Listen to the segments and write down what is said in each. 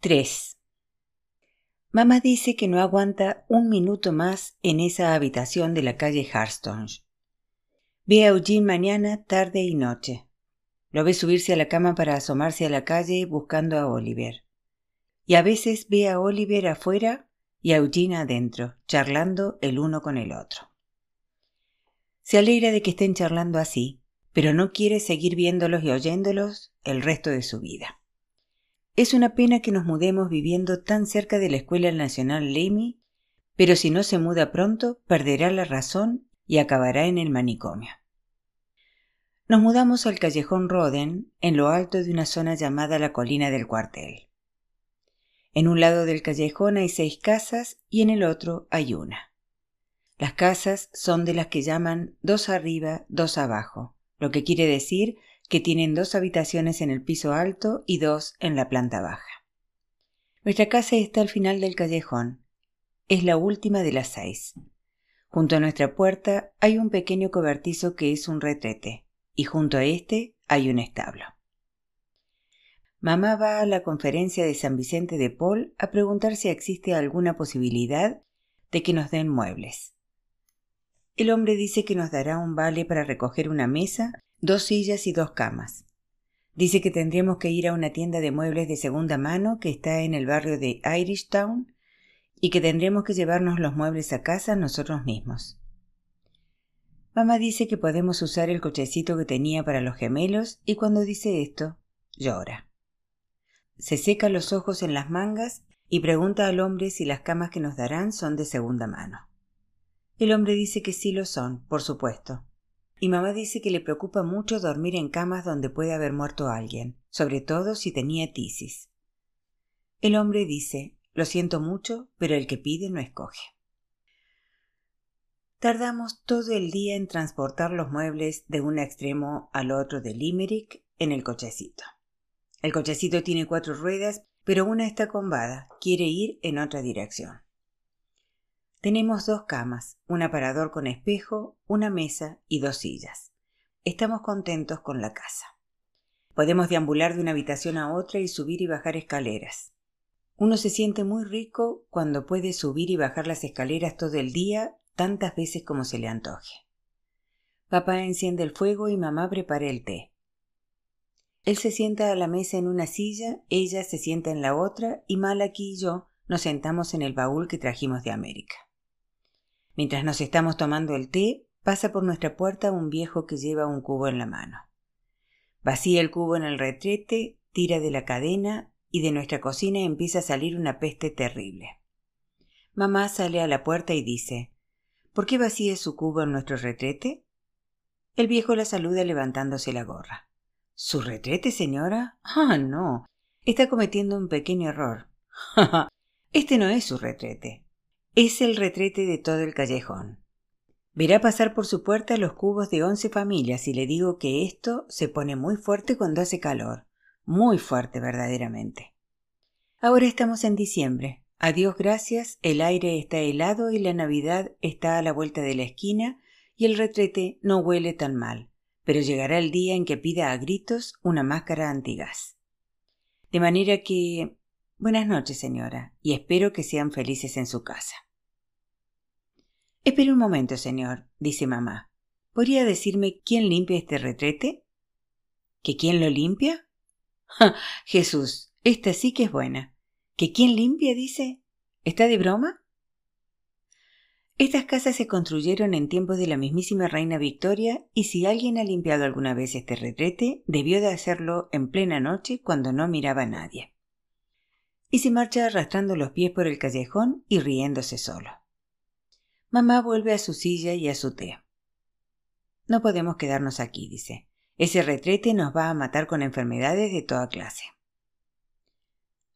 3. Mamá dice que no aguanta un minuto más en esa habitación de la calle Harstonge. Ve a Eugene mañana, tarde y noche. Lo ve subirse a la cama para asomarse a la calle buscando a Oliver. Y a veces ve a Oliver afuera y a Eugene adentro, charlando el uno con el otro. Se alegra de que estén charlando así, pero no quiere seguir viéndolos y oyéndolos el resto de su vida. Es una pena que nos mudemos viviendo tan cerca de la Escuela Nacional Lamy, pero si no se muda pronto, perderá la razón y acabará en el manicomio. Nos mudamos al callejón Roden, en lo alto de una zona llamada la colina del cuartel. En un lado del callejón hay seis casas y en el otro hay una. Las casas son de las que llaman dos arriba, dos abajo, lo que quiere decir que tienen dos habitaciones en el piso alto y dos en la planta baja. Nuestra casa está al final del callejón. Es la última de las seis. Junto a nuestra puerta hay un pequeño cobertizo que es un retrete y junto a este hay un establo. Mamá va a la conferencia de San Vicente de Paul a preguntar si existe alguna posibilidad de que nos den muebles. El hombre dice que nos dará un vale para recoger una mesa, dos sillas y dos camas. Dice que tendremos que ir a una tienda de muebles de segunda mano que está en el barrio de Irishtown y que tendremos que llevarnos los muebles a casa nosotros mismos. Mamá dice que podemos usar el cochecito que tenía para los gemelos y cuando dice esto, llora. Se seca los ojos en las mangas y pregunta al hombre si las camas que nos darán son de segunda mano. El hombre dice que sí lo son, por supuesto. Y mamá dice que le preocupa mucho dormir en camas donde puede haber muerto alguien, sobre todo si tenía tisis. El hombre dice, lo siento mucho, pero el que pide no escoge. Tardamos todo el día en transportar los muebles de un extremo al otro de Limerick en el cochecito. El cochecito tiene cuatro ruedas, pero una está combada, quiere ir en otra dirección. Tenemos dos camas, un aparador con espejo, una mesa y dos sillas. Estamos contentos con la casa. Podemos deambular de una habitación a otra y subir y bajar escaleras. Uno se siente muy rico cuando puede subir y bajar las escaleras todo el día tantas veces como se le antoje. Papá enciende el fuego y mamá prepara el té. Él se sienta a la mesa en una silla, ella se sienta en la otra y Malaki y yo nos sentamos en el baúl que trajimos de América. Mientras nos estamos tomando el té, pasa por nuestra puerta un viejo que lleva un cubo en la mano. Vacía el cubo en el retrete, tira de la cadena y de nuestra cocina empieza a salir una peste terrible. Mamá sale a la puerta y dice ¿Por qué vacía su cubo en nuestro retrete? El viejo la saluda levantándose la gorra. ¿Su retrete, señora? Ah, no. Está cometiendo un pequeño error. este no es su retrete. Es el retrete de todo el callejón. Verá pasar por su puerta los cubos de once familias y le digo que esto se pone muy fuerte cuando hace calor. Muy fuerte, verdaderamente. Ahora estamos en diciembre. A Dios gracias, el aire está helado y la Navidad está a la vuelta de la esquina y el retrete no huele tan mal, pero llegará el día en que pida a gritos una máscara antigas. De manera que... Buenas noches, señora, y espero que sean felices en su casa. Espere un momento, señor, dice mamá. ¿Podría decirme quién limpia este retrete? ¿Que quién lo limpia? Jesús, esta sí que es buena. ¿Que quién limpia? dice. ¿Está de broma? Estas casas se construyeron en tiempos de la mismísima reina Victoria y si alguien ha limpiado alguna vez este retrete, debió de hacerlo en plena noche cuando no miraba a nadie. Y se marcha arrastrando los pies por el callejón y riéndose solo. Mamá vuelve a su silla y a su té. No podemos quedarnos aquí, dice. Ese retrete nos va a matar con enfermedades de toda clase.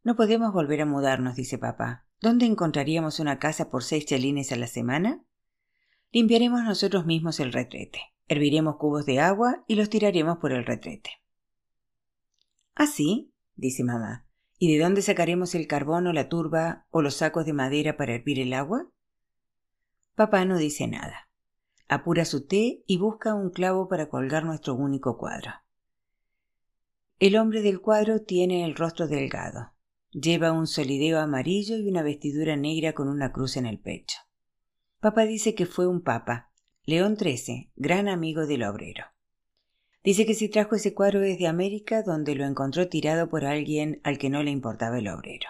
No podemos volver a mudarnos, dice papá. ¿Dónde encontraríamos una casa por seis chelines a la semana? Limpiaremos nosotros mismos el retrete. Herviremos cubos de agua y los tiraremos por el retrete. ¿Ah, sí? dice mamá. ¿Y de dónde sacaremos el carbón o la turba o los sacos de madera para hervir el agua? Papá no dice nada. Apura su té y busca un clavo para colgar nuestro único cuadro. El hombre del cuadro tiene el rostro delgado, Lleva un solideo amarillo y una vestidura negra con una cruz en el pecho. Papá dice que fue un papa, León XIII, gran amigo del obrero. Dice que si trajo ese cuadro desde América, donde lo encontró tirado por alguien al que no le importaba el obrero.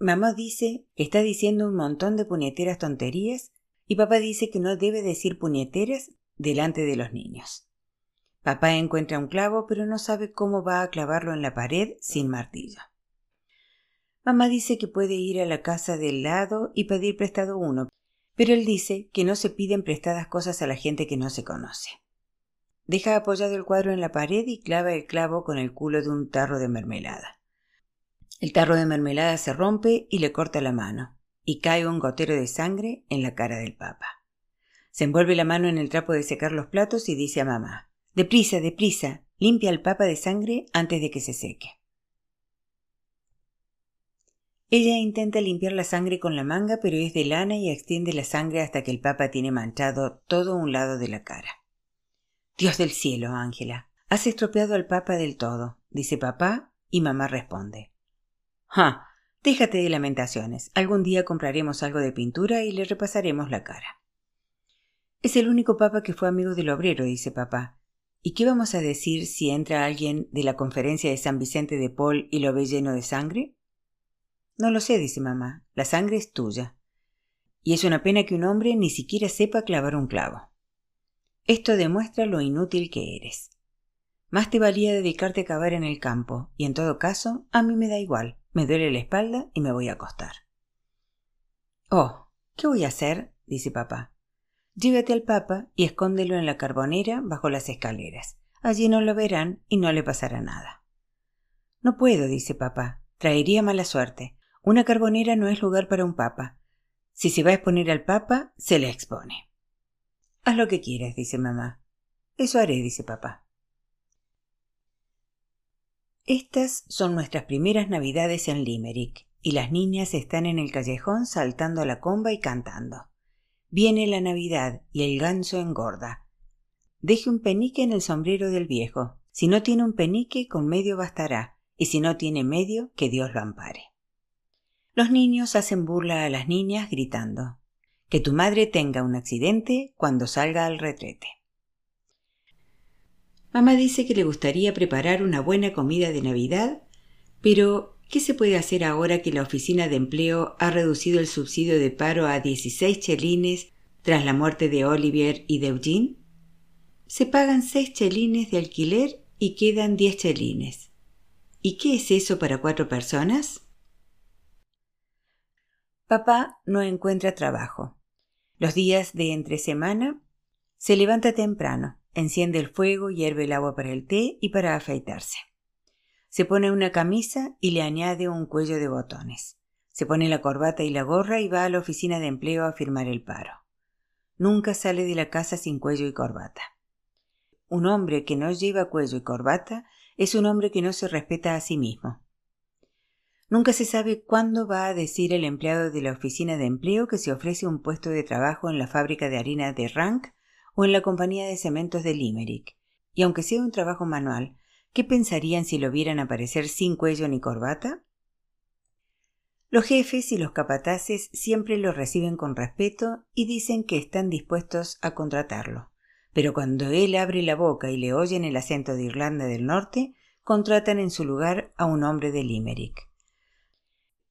Mamá dice que está diciendo un montón de puñeteras tonterías y papá dice que no debe decir puñeteras delante de los niños. Papá encuentra un clavo pero no sabe cómo va a clavarlo en la pared sin martillo. Mamá dice que puede ir a la casa del lado y pedir prestado uno, pero él dice que no se piden prestadas cosas a la gente que no se conoce. Deja apoyado el cuadro en la pared y clava el clavo con el culo de un tarro de mermelada. El tarro de mermelada se rompe y le corta la mano, y cae un gotero de sangre en la cara del papa. Se envuelve la mano en el trapo de secar los platos y dice a mamá Deprisa, deprisa, limpia al papa de sangre antes de que se seque. Ella intenta limpiar la sangre con la manga, pero es de lana y extiende la sangre hasta que el papa tiene manchado todo un lado de la cara. Dios del cielo, Ángela, has estropeado al papa del todo, dice papá, y mamá responde. Ah, déjate de lamentaciones. Algún día compraremos algo de pintura y le repasaremos la cara. Es el único papa que fue amigo del obrero, dice papá. ¿Y qué vamos a decir si entra alguien de la conferencia de San Vicente de Paul y lo ve lleno de sangre? No lo sé, dice mamá. La sangre es tuya. Y es una pena que un hombre ni siquiera sepa clavar un clavo. Esto demuestra lo inútil que eres. Más te valía dedicarte a cavar en el campo, y en todo caso, a mí me da igual. Me duele la espalda y me voy a acostar. Oh, ¿qué voy a hacer? dice papá. Llévate al papa y escóndelo en la carbonera bajo las escaleras. Allí no lo verán y no le pasará nada. No puedo, dice papá. Traería mala suerte. Una carbonera no es lugar para un papa. Si se va a exponer al papa, se le expone. Haz lo que quieras, dice mamá. Eso haré, dice papá. Estas son nuestras primeras navidades en Limerick, y las niñas están en el callejón saltando a la comba y cantando. Viene la Navidad y el ganso engorda. Deje un penique en el sombrero del viejo. Si no tiene un penique, con medio bastará, y si no tiene medio, que Dios lo ampare. Los niños hacen burla a las niñas gritando Que tu madre tenga un accidente cuando salga al retrete. Mamá dice que le gustaría preparar una buena comida de Navidad, pero ¿qué se puede hacer ahora que la oficina de empleo ha reducido el subsidio de paro a 16 chelines tras la muerte de Olivier y de Eugene? Se pagan 6 chelines de alquiler y quedan 10 chelines. ¿Y qué es eso para cuatro personas? Papá no encuentra trabajo. Los días de entre semana se levanta temprano, Enciende el fuego, hierve el agua para el té y para afeitarse. Se pone una camisa y le añade un cuello de botones. Se pone la corbata y la gorra y va a la oficina de empleo a firmar el paro. Nunca sale de la casa sin cuello y corbata. Un hombre que no lleva cuello y corbata es un hombre que no se respeta a sí mismo. Nunca se sabe cuándo va a decir el empleado de la oficina de empleo que se ofrece un puesto de trabajo en la fábrica de harina de Rank o en la compañía de cementos de Limerick, y aunque sea un trabajo manual, ¿qué pensarían si lo vieran aparecer sin cuello ni corbata? Los jefes y los capataces siempre lo reciben con respeto y dicen que están dispuestos a contratarlo, pero cuando él abre la boca y le oyen el acento de Irlanda del Norte, contratan en su lugar a un hombre de Limerick.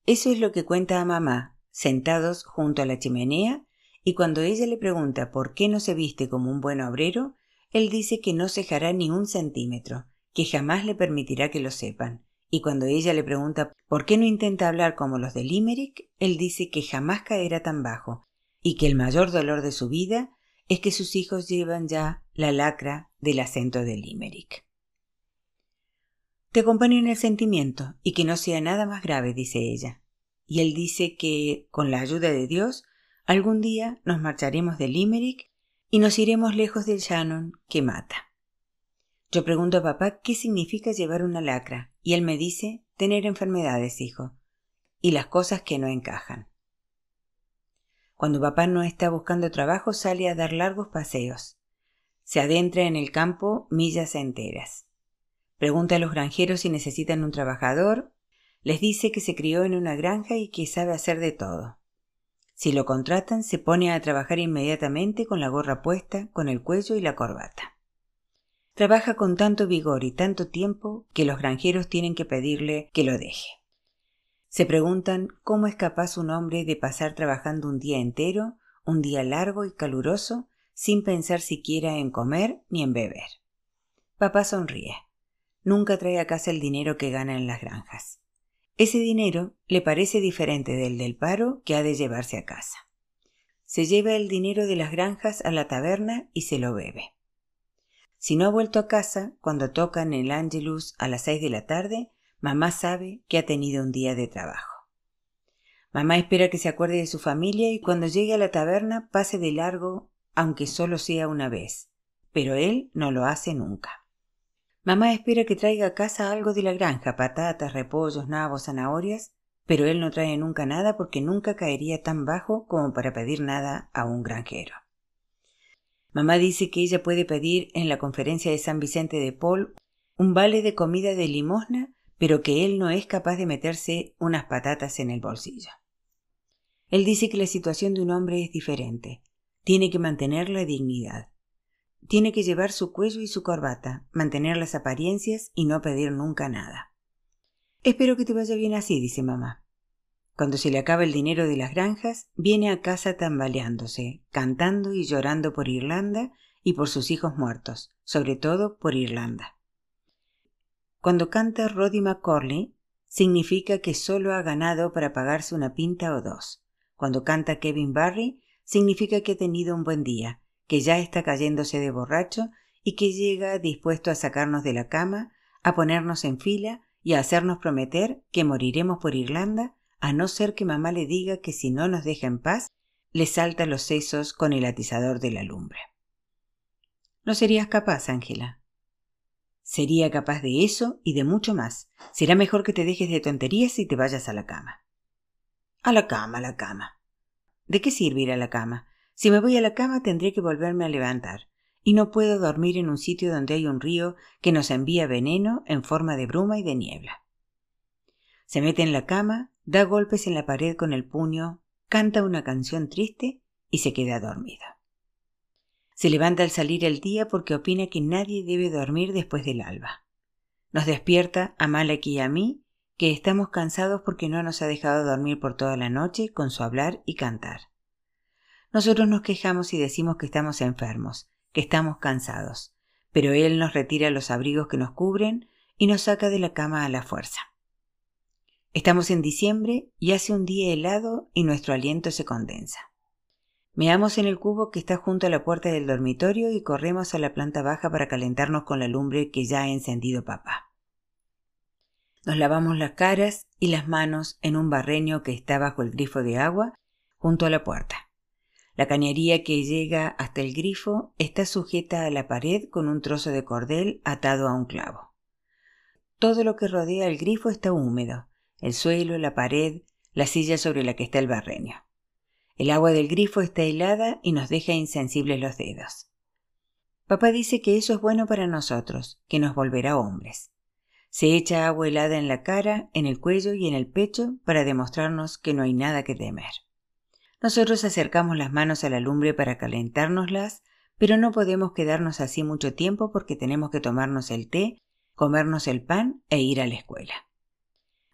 Eso es lo que cuenta a mamá, sentados junto a la chimenea y cuando ella le pregunta por qué no se viste como un buen obrero, él dice que no cejará ni un centímetro, que jamás le permitirá que lo sepan. Y cuando ella le pregunta por qué no intenta hablar como los de Limerick, él dice que jamás caerá tan bajo, y que el mayor dolor de su vida es que sus hijos llevan ya la lacra del acento de Limerick. Te acompaño en el sentimiento, y que no sea nada más grave, dice ella. Y él dice que, con la ayuda de Dios, Algún día nos marcharemos de Limerick y nos iremos lejos del Shannon que mata. Yo pregunto a papá qué significa llevar una lacra, y él me dice tener enfermedades, hijo, y las cosas que no encajan. Cuando papá no está buscando trabajo, sale a dar largos paseos. Se adentra en el campo millas enteras. Pregunta a los granjeros si necesitan un trabajador, Les dice que se crió en una granja y que sabe hacer de todo. Si lo contratan, se pone a trabajar inmediatamente con la gorra puesta, con el cuello y la corbata. Trabaja con tanto vigor y tanto tiempo que los granjeros tienen que pedirle que lo deje. Se preguntan cómo es capaz un hombre de pasar trabajando un día entero, un día largo y caluroso, sin pensar siquiera en comer ni en beber. Papá sonríe. Nunca trae a casa el dinero que gana en las granjas. Ese dinero le parece diferente del del paro que ha de llevarse a casa. Se lleva el dinero de las granjas a la taberna y se lo bebe. Si no ha vuelto a casa, cuando tocan el Angelus a las seis de la tarde, mamá sabe que ha tenido un día de trabajo. Mamá espera que se acuerde de su familia y cuando llegue a la taberna pase de largo, aunque solo sea una vez. Pero él no lo hace nunca. Mamá espera que traiga a casa algo de la granja, patatas, repollos, nabos, zanahorias, pero él no trae nunca nada porque nunca caería tan bajo como para pedir nada a un granjero. Mamá dice que ella puede pedir en la conferencia de San Vicente de Paul un vale de comida de limosna, pero que él no es capaz de meterse unas patatas en el bolsillo. Él dice que la situación de un hombre es diferente. Tiene que mantener la dignidad. Tiene que llevar su cuello y su corbata, mantener las apariencias y no pedir nunca nada. Espero que te vaya bien así, dice mamá. Cuando se le acaba el dinero de las granjas, viene a casa tambaleándose, cantando y llorando por Irlanda y por sus hijos muertos, sobre todo por Irlanda. Cuando canta Roddy McCorley, significa que solo ha ganado para pagarse una pinta o dos. Cuando canta Kevin Barry, significa que ha tenido un buen día que ya está cayéndose de borracho y que llega dispuesto a sacarnos de la cama, a ponernos en fila y a hacernos prometer que moriremos por Irlanda, a no ser que mamá le diga que si no nos deja en paz, le salta los sesos con el atizador de la lumbre. No serías capaz, Ángela. Sería capaz de eso y de mucho más. Será mejor que te dejes de tonterías y te vayas a la cama. A la cama, a la cama. ¿De qué sirve ir a la cama? Si me voy a la cama tendré que volverme a levantar, y no puedo dormir en un sitio donde hay un río que nos envía veneno en forma de bruma y de niebla. Se mete en la cama, da golpes en la pared con el puño, canta una canción triste y se queda dormida. Se levanta al salir el día porque opina que nadie debe dormir después del alba. Nos despierta a Malek y a mí, que estamos cansados porque no nos ha dejado dormir por toda la noche con su hablar y cantar. Nosotros nos quejamos y decimos que estamos enfermos, que estamos cansados, pero Él nos retira los abrigos que nos cubren y nos saca de la cama a la fuerza. Estamos en diciembre y hace un día helado y nuestro aliento se condensa. Meamos en el cubo que está junto a la puerta del dormitorio y corremos a la planta baja para calentarnos con la lumbre que ya ha encendido papá. Nos lavamos las caras y las manos en un barreño que está bajo el grifo de agua junto a la puerta. La cañería que llega hasta el grifo está sujeta a la pared con un trozo de cordel atado a un clavo. Todo lo que rodea el grifo está húmedo, el suelo, la pared, la silla sobre la que está el barreño. El agua del grifo está helada y nos deja insensibles los dedos. Papá dice que eso es bueno para nosotros, que nos volverá hombres. Se echa agua helada en la cara, en el cuello y en el pecho para demostrarnos que no hay nada que temer. Nosotros acercamos las manos a la lumbre para calentárnoslas, pero no podemos quedarnos así mucho tiempo porque tenemos que tomarnos el té, comernos el pan e ir a la escuela.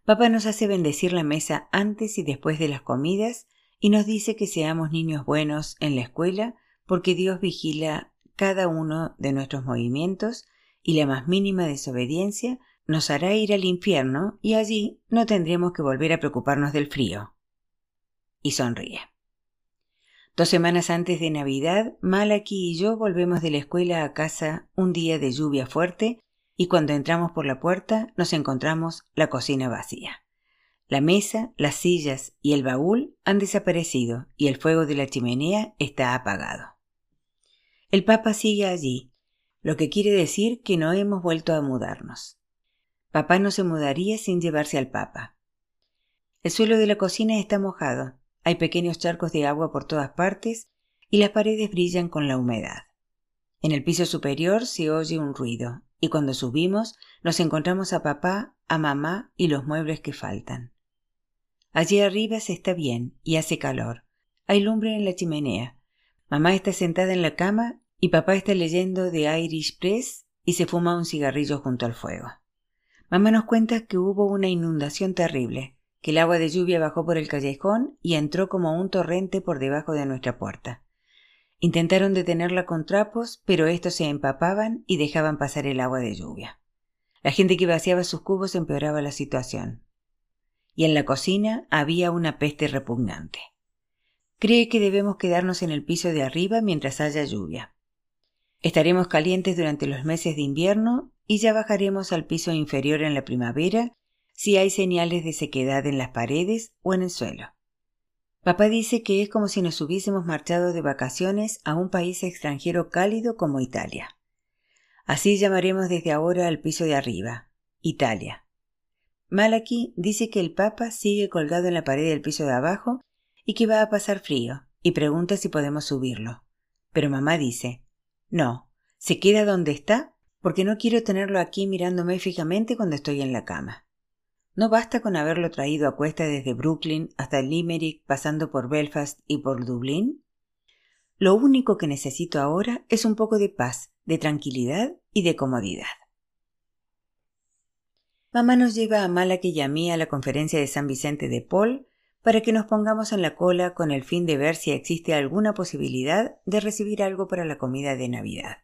Papá nos hace bendecir la mesa antes y después de las comidas y nos dice que seamos niños buenos en la escuela porque Dios vigila cada uno de nuestros movimientos y la más mínima desobediencia nos hará ir al infierno y allí no tendremos que volver a preocuparnos del frío. Y sonríe. Dos semanas antes de Navidad, Malaki y yo volvemos de la escuela a casa un día de lluvia fuerte y cuando entramos por la puerta nos encontramos la cocina vacía. La mesa, las sillas y el baúl han desaparecido y el fuego de la chimenea está apagado. El Papa sigue allí, lo que quiere decir que no hemos vuelto a mudarnos. Papá no se mudaría sin llevarse al Papa. El suelo de la cocina está mojado hay pequeños charcos de agua por todas partes y las paredes brillan con la humedad. En el piso superior se oye un ruido y cuando subimos nos encontramos a papá, a mamá y los muebles que faltan. Allí arriba se está bien y hace calor. Hay lumbre en la chimenea. Mamá está sentada en la cama y papá está leyendo The Irish Press y se fuma un cigarrillo junto al fuego. Mamá nos cuenta que hubo una inundación terrible, que el agua de lluvia bajó por el callejón y entró como un torrente por debajo de nuestra puerta. Intentaron detenerla con trapos, pero estos se empapaban y dejaban pasar el agua de lluvia. La gente que vaciaba sus cubos empeoraba la situación. Y en la cocina había una peste repugnante. Cree que debemos quedarnos en el piso de arriba mientras haya lluvia. Estaremos calientes durante los meses de invierno y ya bajaremos al piso inferior en la primavera si hay señales de sequedad en las paredes o en el suelo. Papá dice que es como si nos hubiésemos marchado de vacaciones a un país extranjero cálido como Italia. Así llamaremos desde ahora al piso de arriba, Italia. Malaki dice que el Papa sigue colgado en la pared del piso de abajo y que va a pasar frío, y pregunta si podemos subirlo. Pero mamá dice, no, se queda donde está porque no quiero tenerlo aquí mirándome fijamente cuando estoy en la cama. ¿No basta con haberlo traído a cuesta desde Brooklyn hasta Limerick, pasando por Belfast y por Dublín? Lo único que necesito ahora es un poco de paz, de tranquilidad y de comodidad. Mamá nos lleva a Malaki y a mí a la conferencia de San Vicente de Paul para que nos pongamos en la cola con el fin de ver si existe alguna posibilidad de recibir algo para la comida de Navidad,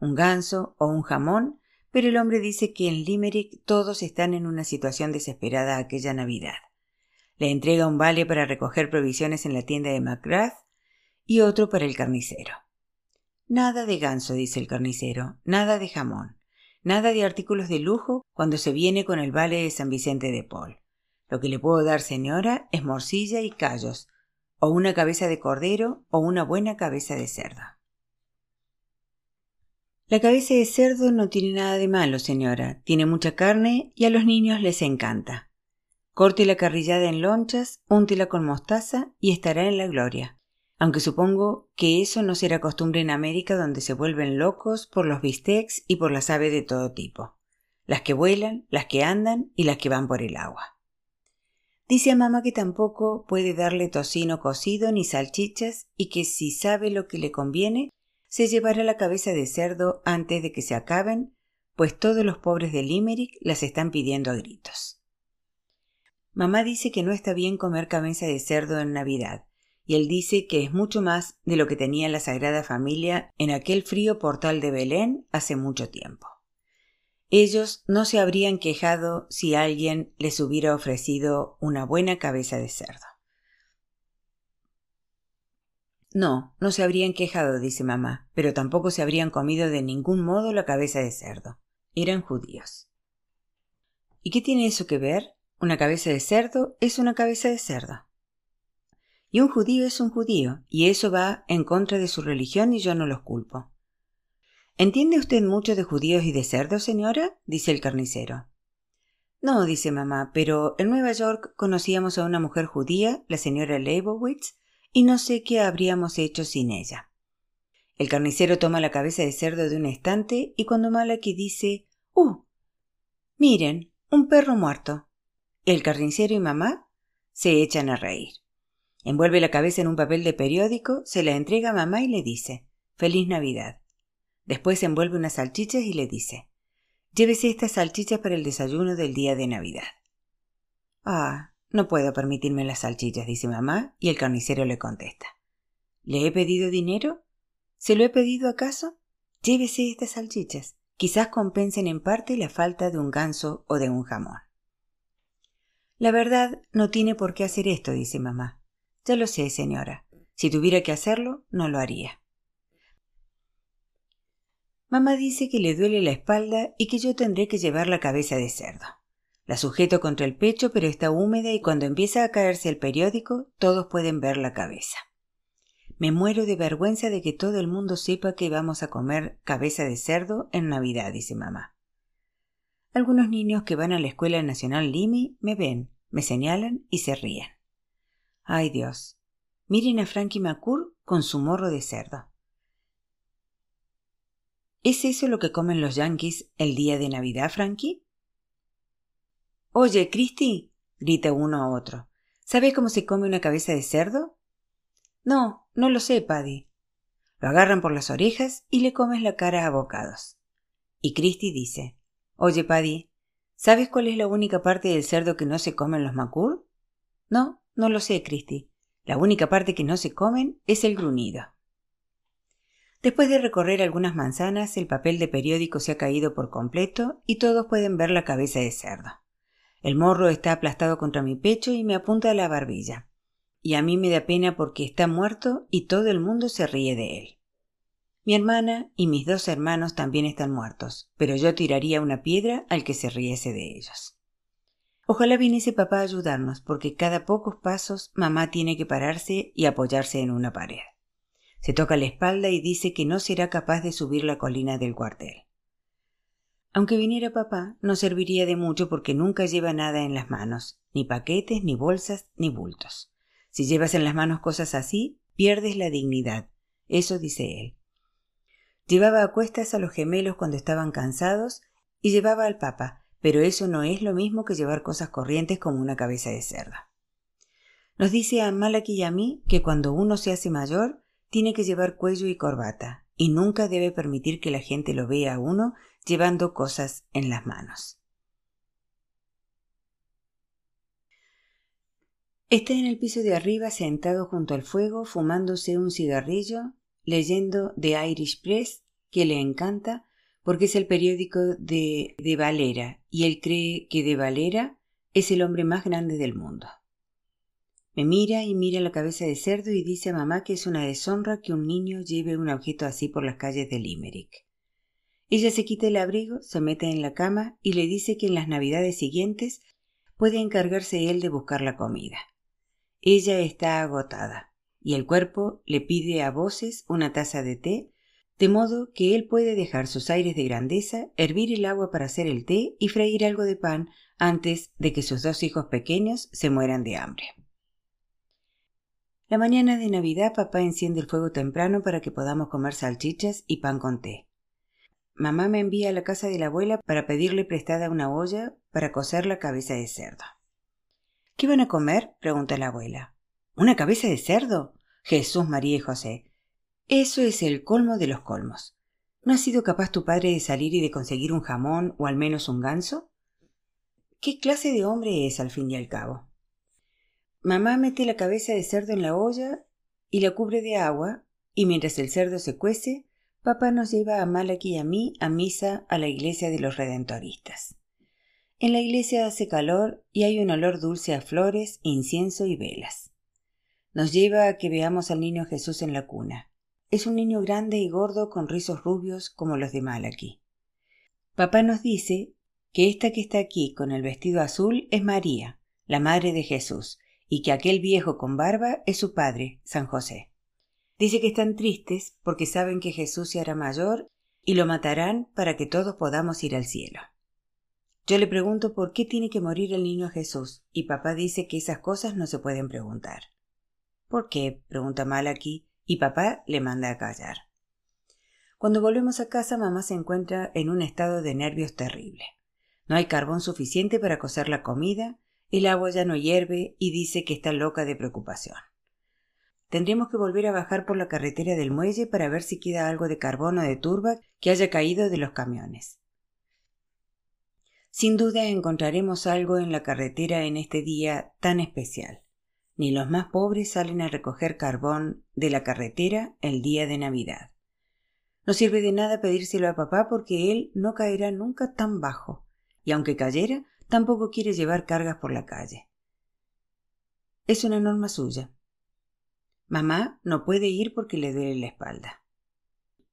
un ganso o un jamón pero el hombre dice que en Limerick todos están en una situación desesperada aquella Navidad. Le entrega un vale para recoger provisiones en la tienda de McGrath y otro para el carnicero. Nada de ganso, dice el carnicero, nada de jamón, nada de artículos de lujo cuando se viene con el vale de San Vicente de Paul. Lo que le puedo dar, señora, es morcilla y callos, o una cabeza de cordero o una buena cabeza de cerdo. La cabeza de cerdo no tiene nada de malo, señora. Tiene mucha carne y a los niños les encanta. Corte la carrillada en lonchas, úntela con mostaza y estará en la gloria. Aunque supongo que eso no será costumbre en América donde se vuelven locos por los bistecs y por las aves de todo tipo. Las que vuelan, las que andan y las que van por el agua. Dice a mamá que tampoco puede darle tocino cocido ni salchichas y que si sabe lo que le conviene, se llevará la cabeza de cerdo antes de que se acaben, pues todos los pobres de Limerick las están pidiendo a gritos. Mamá dice que no está bien comer cabeza de cerdo en Navidad, y él dice que es mucho más de lo que tenía la Sagrada Familia en aquel frío portal de Belén hace mucho tiempo. Ellos no se habrían quejado si alguien les hubiera ofrecido una buena cabeza de cerdo. No, no se habrían quejado, dice mamá, pero tampoco se habrían comido de ningún modo la cabeza de cerdo. Eran judíos. ¿Y qué tiene eso que ver? Una cabeza de cerdo es una cabeza de cerdo. Y un judío es un judío, y eso va en contra de su religión y yo no los culpo. ¿Entiende usted mucho de judíos y de cerdos, señora? dice el carnicero. No, dice mamá, pero en Nueva York conocíamos a una mujer judía, la señora Leibowitz, y no sé qué habríamos hecho sin ella. El carnicero toma la cabeza de cerdo de un estante y cuando Malaki dice ¡Uh! Miren, un perro muerto. El carnicero y mamá se echan a reír. Envuelve la cabeza en un papel de periódico, se la entrega a mamá y le dice Feliz Navidad. Después envuelve unas salchichas y le dice Llévese estas salchichas para el desayuno del día de Navidad. Ah, no puedo permitirme las salchichas, dice mamá, y el carnicero le contesta. ¿Le he pedido dinero? ¿Se lo he pedido acaso? Llévese estas salchichas. Quizás compensen en parte la falta de un ganso o de un jamón. La verdad, no tiene por qué hacer esto, dice mamá. Ya lo sé, señora. Si tuviera que hacerlo, no lo haría. Mamá dice que le duele la espalda y que yo tendré que llevar la cabeza de cerdo. La sujeto contra el pecho, pero está húmeda y cuando empieza a caerse el periódico, todos pueden ver la cabeza. Me muero de vergüenza de que todo el mundo sepa que vamos a comer cabeza de cerdo en Navidad, dice mamá. Algunos niños que van a la Escuela Nacional Limi me ven, me señalan y se ríen. Ay Dios, miren a Frankie McCool con su morro de cerdo. ¿Es eso lo que comen los yankees el día de Navidad, Frankie? Oye, Christy, grita uno a otro. ¿Sabes cómo se come una cabeza de cerdo? No, no lo sé, Paddy. Lo agarran por las orejas y le comes la cara a bocados. Y Christy dice, Oye, Paddy, ¿sabes cuál es la única parte del cerdo que no se comen los macur? No, no lo sé, Christy. La única parte que no se comen es el gruñido. Después de recorrer algunas manzanas, el papel de periódico se ha caído por completo y todos pueden ver la cabeza de cerdo. El morro está aplastado contra mi pecho y me apunta a la barbilla. Y a mí me da pena porque está muerto y todo el mundo se ríe de él. Mi hermana y mis dos hermanos también están muertos, pero yo tiraría una piedra al que se riese de ellos. Ojalá viniese papá a ayudarnos, porque cada pocos pasos mamá tiene que pararse y apoyarse en una pared. Se toca la espalda y dice que no será capaz de subir la colina del cuartel. Aunque viniera papá, no serviría de mucho porque nunca lleva nada en las manos, ni paquetes, ni bolsas, ni bultos. Si llevas en las manos cosas así, pierdes la dignidad. Eso dice él. Llevaba a cuestas a los gemelos cuando estaban cansados y llevaba al papa, pero eso no es lo mismo que llevar cosas corrientes como una cabeza de cerda. Nos dice a Malaki y a mí que cuando uno se hace mayor, tiene que llevar cuello y corbata, y nunca debe permitir que la gente lo vea a uno llevando cosas en las manos. Está en el piso de arriba sentado junto al fuego, fumándose un cigarrillo, leyendo The Irish Press, que le encanta, porque es el periódico de, de Valera, y él cree que de Valera es el hombre más grande del mundo. Me mira y mira la cabeza de cerdo y dice a mamá que es una deshonra que un niño lleve un objeto así por las calles de Limerick. Ella se quita el abrigo, se mete en la cama y le dice que en las navidades siguientes puede encargarse él de buscar la comida. Ella está agotada y el cuerpo le pide a voces una taza de té, de modo que él puede dejar sus aires de grandeza, hervir el agua para hacer el té y freír algo de pan antes de que sus dos hijos pequeños se mueran de hambre. La mañana de Navidad papá enciende el fuego temprano para que podamos comer salchichas y pan con té. Mamá me envía a la casa de la abuela para pedirle prestada una olla para cocer la cabeza de cerdo. ¿Qué van a comer? pregunta la abuela. ¿Una cabeza de cerdo? Jesús, María y José. Eso es el colmo de los colmos. ¿No ha sido capaz tu padre de salir y de conseguir un jamón o al menos un ganso? ¿Qué clase de hombre es al fin y al cabo? Mamá mete la cabeza de cerdo en la olla y la cubre de agua, y mientras el cerdo se cuece, Papá nos lleva a Malaki y a mí a misa a la iglesia de los redentoristas. En la iglesia hace calor y hay un olor dulce a flores, incienso y velas. Nos lleva a que veamos al niño Jesús en la cuna. Es un niño grande y gordo con rizos rubios como los de Malaki. Papá nos dice que esta que está aquí con el vestido azul es María, la madre de Jesús, y que aquel viejo con barba es su padre, San José. Dice que están tristes porque saben que Jesús se hará mayor y lo matarán para que todos podamos ir al cielo. Yo le pregunto por qué tiene que morir el niño Jesús, y papá dice que esas cosas no se pueden preguntar. ¿Por qué? pregunta Malaki, y papá le manda a callar. Cuando volvemos a casa, mamá se encuentra en un estado de nervios terrible. No hay carbón suficiente para cocer la comida, el agua ya no hierve y dice que está loca de preocupación. Tendríamos que volver a bajar por la carretera del muelle para ver si queda algo de carbón o de turba que haya caído de los camiones. Sin duda encontraremos algo en la carretera en este día tan especial. Ni los más pobres salen a recoger carbón de la carretera el día de Navidad. No sirve de nada pedírselo a papá porque él no caerá nunca tan bajo, y aunque cayera, tampoco quiere llevar cargas por la calle. Es una norma suya. Mamá no puede ir porque le duele la espalda.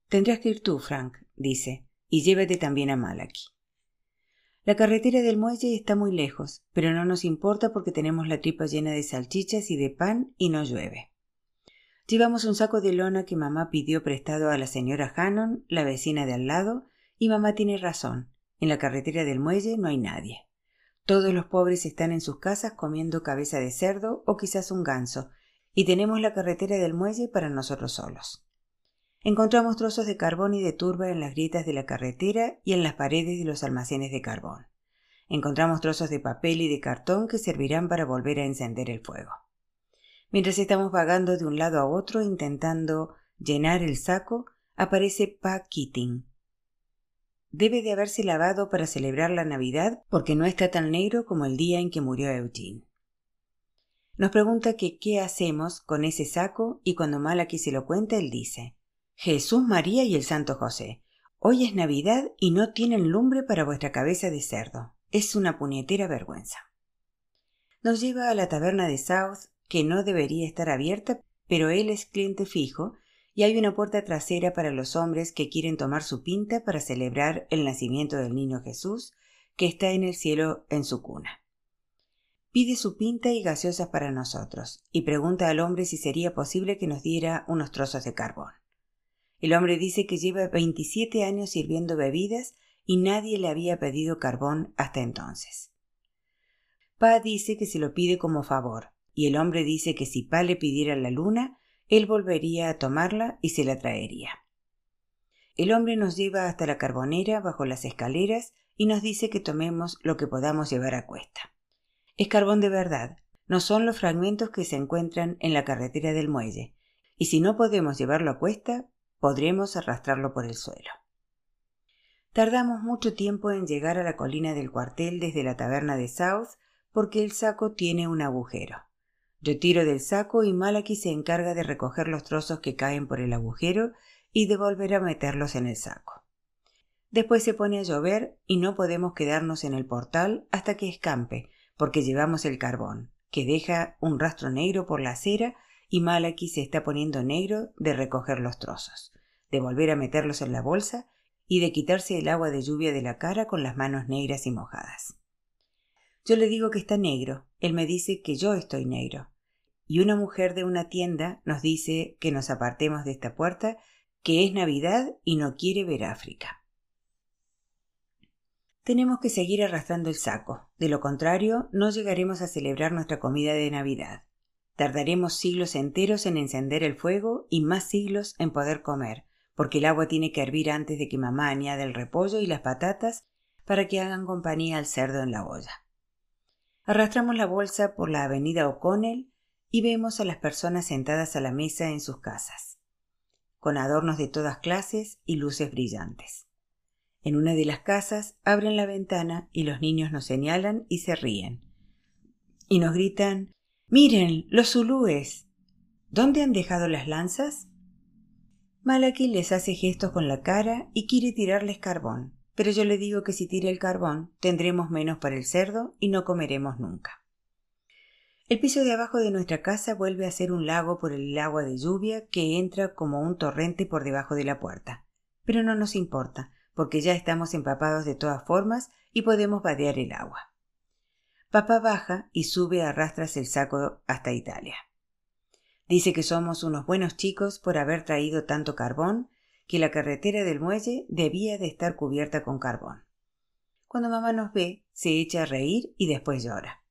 Tendrás que ir tú, Frank, dice, y llévate también a Malaki. La carretera del muelle está muy lejos, pero no nos importa porque tenemos la tripa llena de salchichas y de pan y no llueve. Llevamos un saco de lona que mamá pidió prestado a la señora Hannon, la vecina de al lado, y mamá tiene razón. En la carretera del muelle no hay nadie. Todos los pobres están en sus casas comiendo cabeza de cerdo o quizás un ganso, y tenemos la carretera del muelle para nosotros solos. encontramos trozos de carbón y de turba en las grietas de la carretera y en las paredes de los almacenes de carbón. Encontramos trozos de papel y de cartón que servirán para volver a encender el fuego. Mientras estamos vagando de un lado a otro intentando llenar el saco, aparece Pa Keating. Debe de haberse lavado para celebrar la Navidad porque no está tan negro como el día en que murió Eugene. Nos pregunta que qué hacemos con ese saco y cuando Malaki se lo cuenta él dice Jesús María y el Santo José. Hoy es Navidad y no tienen lumbre para vuestra cabeza de cerdo. Es una puñetera vergüenza. Nos lleva a la taberna de South, que no debería estar abierta, pero él es cliente fijo, y hay una puerta trasera para los hombres que quieren tomar su pinta para celebrar el nacimiento del niño Jesús, que está en el cielo en su cuna. Pide su pinta y gaseosas para nosotros, y pregunta al hombre si sería posible que nos diera unos trozos de carbón. El hombre dice que lleva 27 años sirviendo bebidas y nadie le había pedido carbón hasta entonces. Pa dice que se lo pide como favor, y el hombre dice que si Pa le pidiera la luna, él volvería a tomarla y se la traería. El hombre nos lleva hasta la carbonera bajo las escaleras y nos dice que tomemos lo que podamos llevar a cuesta. Es carbón de verdad, no son los fragmentos que se encuentran en la carretera del muelle, y si no podemos llevarlo a cuesta, podremos arrastrarlo por el suelo. Tardamos mucho tiempo en llegar a la colina del cuartel desde la taberna de South porque el saco tiene un agujero. Yo tiro del saco y Malaki se encarga de recoger los trozos que caen por el agujero y de volver a meterlos en el saco. Después se pone a llover y no podemos quedarnos en el portal hasta que escampe, porque llevamos el carbón, que deja un rastro negro por la acera y Malaki se está poniendo negro de recoger los trozos, de volver a meterlos en la bolsa y de quitarse el agua de lluvia de la cara con las manos negras y mojadas. Yo le digo que está negro, él me dice que yo estoy negro. Y una mujer de una tienda nos dice que nos apartemos de esta puerta, que es Navidad y no quiere ver África. Tenemos que seguir arrastrando el saco, de lo contrario no llegaremos a celebrar nuestra comida de Navidad. Tardaremos siglos enteros en encender el fuego y más siglos en poder comer, porque el agua tiene que hervir antes de que mamá añade el repollo y las patatas para que hagan compañía al cerdo en la olla. Arrastramos la bolsa por la avenida O'Connell y vemos a las personas sentadas a la mesa en sus casas, con adornos de todas clases y luces brillantes. En una de las casas abren la ventana y los niños nos señalan y se ríen. Y nos gritan Miren, los zulúes. ¿Dónde han dejado las lanzas? Malaki les hace gestos con la cara y quiere tirarles carbón, pero yo le digo que si tira el carbón tendremos menos para el cerdo y no comeremos nunca. El piso de abajo de nuestra casa vuelve a ser un lago por el agua de lluvia que entra como un torrente por debajo de la puerta. Pero no nos importa, porque ya estamos empapados de todas formas y podemos vadear el agua. Papá baja y sube a rastras el saco hasta Italia. Dice que somos unos buenos chicos por haber traído tanto carbón, que la carretera del muelle debía de estar cubierta con carbón. Cuando mamá nos ve, se echa a reír y después llora.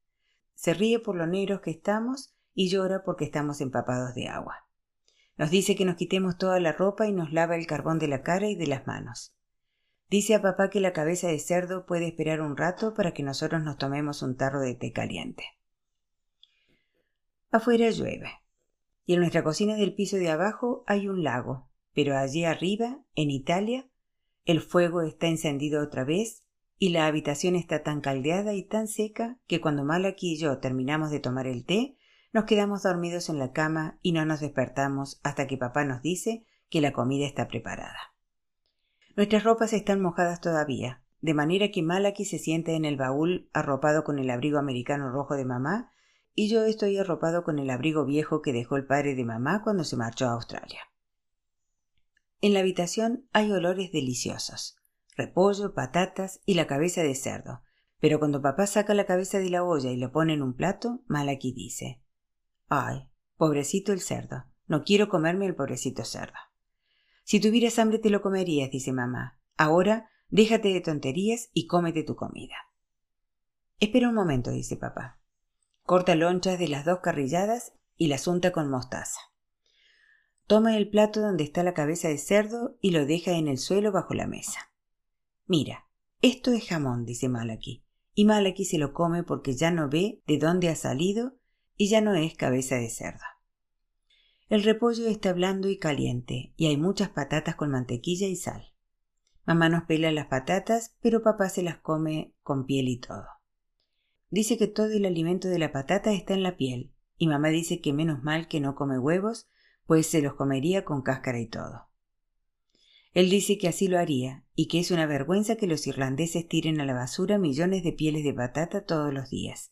Se ríe por lo negros que estamos y llora porque estamos empapados de agua. Nos dice que nos quitemos toda la ropa y nos lava el carbón de la cara y de las manos. Dice a papá que la cabeza de cerdo puede esperar un rato para que nosotros nos tomemos un tarro de té caliente. Afuera llueve, y en nuestra cocina del piso de abajo hay un lago, pero allí arriba, en Italia, el fuego está encendido otra vez y la habitación está tan caldeada y tan seca que cuando Malaki y yo terminamos de tomar el té, nos quedamos dormidos en la cama y no nos despertamos hasta que papá nos dice que la comida está preparada. Nuestras ropas están mojadas todavía, de manera que Malaki se siente en el baúl arropado con el abrigo americano rojo de mamá y yo estoy arropado con el abrigo viejo que dejó el padre de mamá cuando se marchó a Australia. En la habitación hay olores deliciosos, repollo, patatas y la cabeza de cerdo, pero cuando papá saca la cabeza de la olla y lo pone en un plato, Malaki dice Ay, pobrecito el cerdo, no quiero comerme el pobrecito cerdo. Si tuvieras hambre te lo comerías, dice mamá. Ahora déjate de tonterías y cómete tu comida. Espera un momento, dice papá. Corta lonchas de las dos carrilladas y las unta con mostaza. toma el plato donde está la cabeza de cerdo y lo deja en el suelo bajo la mesa. Mira, esto es jamón, dice Malaki, y Malaki se lo come porque ya no ve de dónde ha salido y ya no es cabeza de cerdo. El repollo está blando y caliente, y hay muchas patatas con mantequilla y sal. Mamá nos pela las patatas, pero papá se las come con piel y todo. Dice que todo el alimento de la patata está en la piel, y mamá dice que menos mal que no come huevos, pues se los comería con cáscara y todo. Él dice que así lo haría, y que es una vergüenza que los irlandeses tiren a la basura millones de pieles de patata todos los días,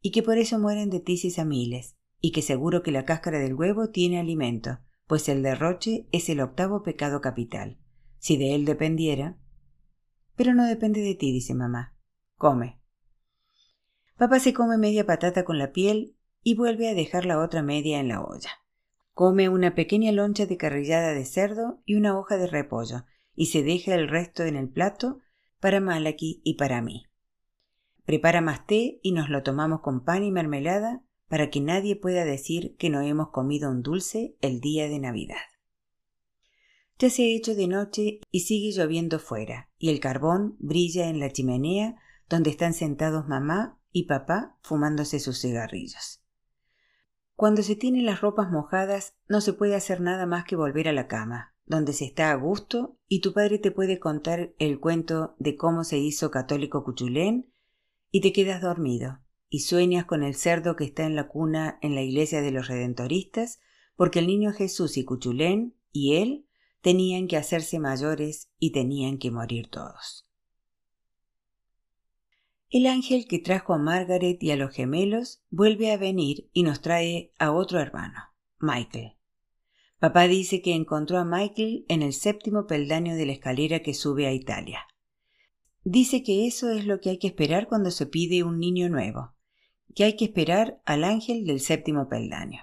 y que por eso mueren de tisis a miles, y que seguro que la cáscara del huevo tiene alimento, pues el derroche es el octavo pecado capital. Si de él dependiera. Pero no depende de ti, dice mamá. Come. Papá se come media patata con la piel y vuelve a dejar la otra media en la olla. Come una pequeña loncha de carrillada de cerdo y una hoja de repollo, y se deja el resto en el plato para Malaki y para mí. Prepara más té y nos lo tomamos con pan y mermelada para que nadie pueda decir que no hemos comido un dulce el día de Navidad. Ya se ha hecho de noche y sigue lloviendo fuera, y el carbón brilla en la chimenea donde están sentados mamá y papá fumándose sus cigarrillos. Cuando se tienen las ropas mojadas, no se puede hacer nada más que volver a la cama, donde se está a gusto y tu padre te puede contar el cuento de cómo se hizo católico Cuchulén y te quedas dormido y sueñas con el cerdo que está en la cuna en la iglesia de los redentoristas, porque el niño Jesús y Cuchulén y él tenían que hacerse mayores y tenían que morir todos. El ángel que trajo a Margaret y a los gemelos vuelve a venir y nos trae a otro hermano, Michael. Papá dice que encontró a Michael en el séptimo peldaño de la escalera que sube a Italia. Dice que eso es lo que hay que esperar cuando se pide un niño nuevo, que hay que esperar al ángel del séptimo peldaño.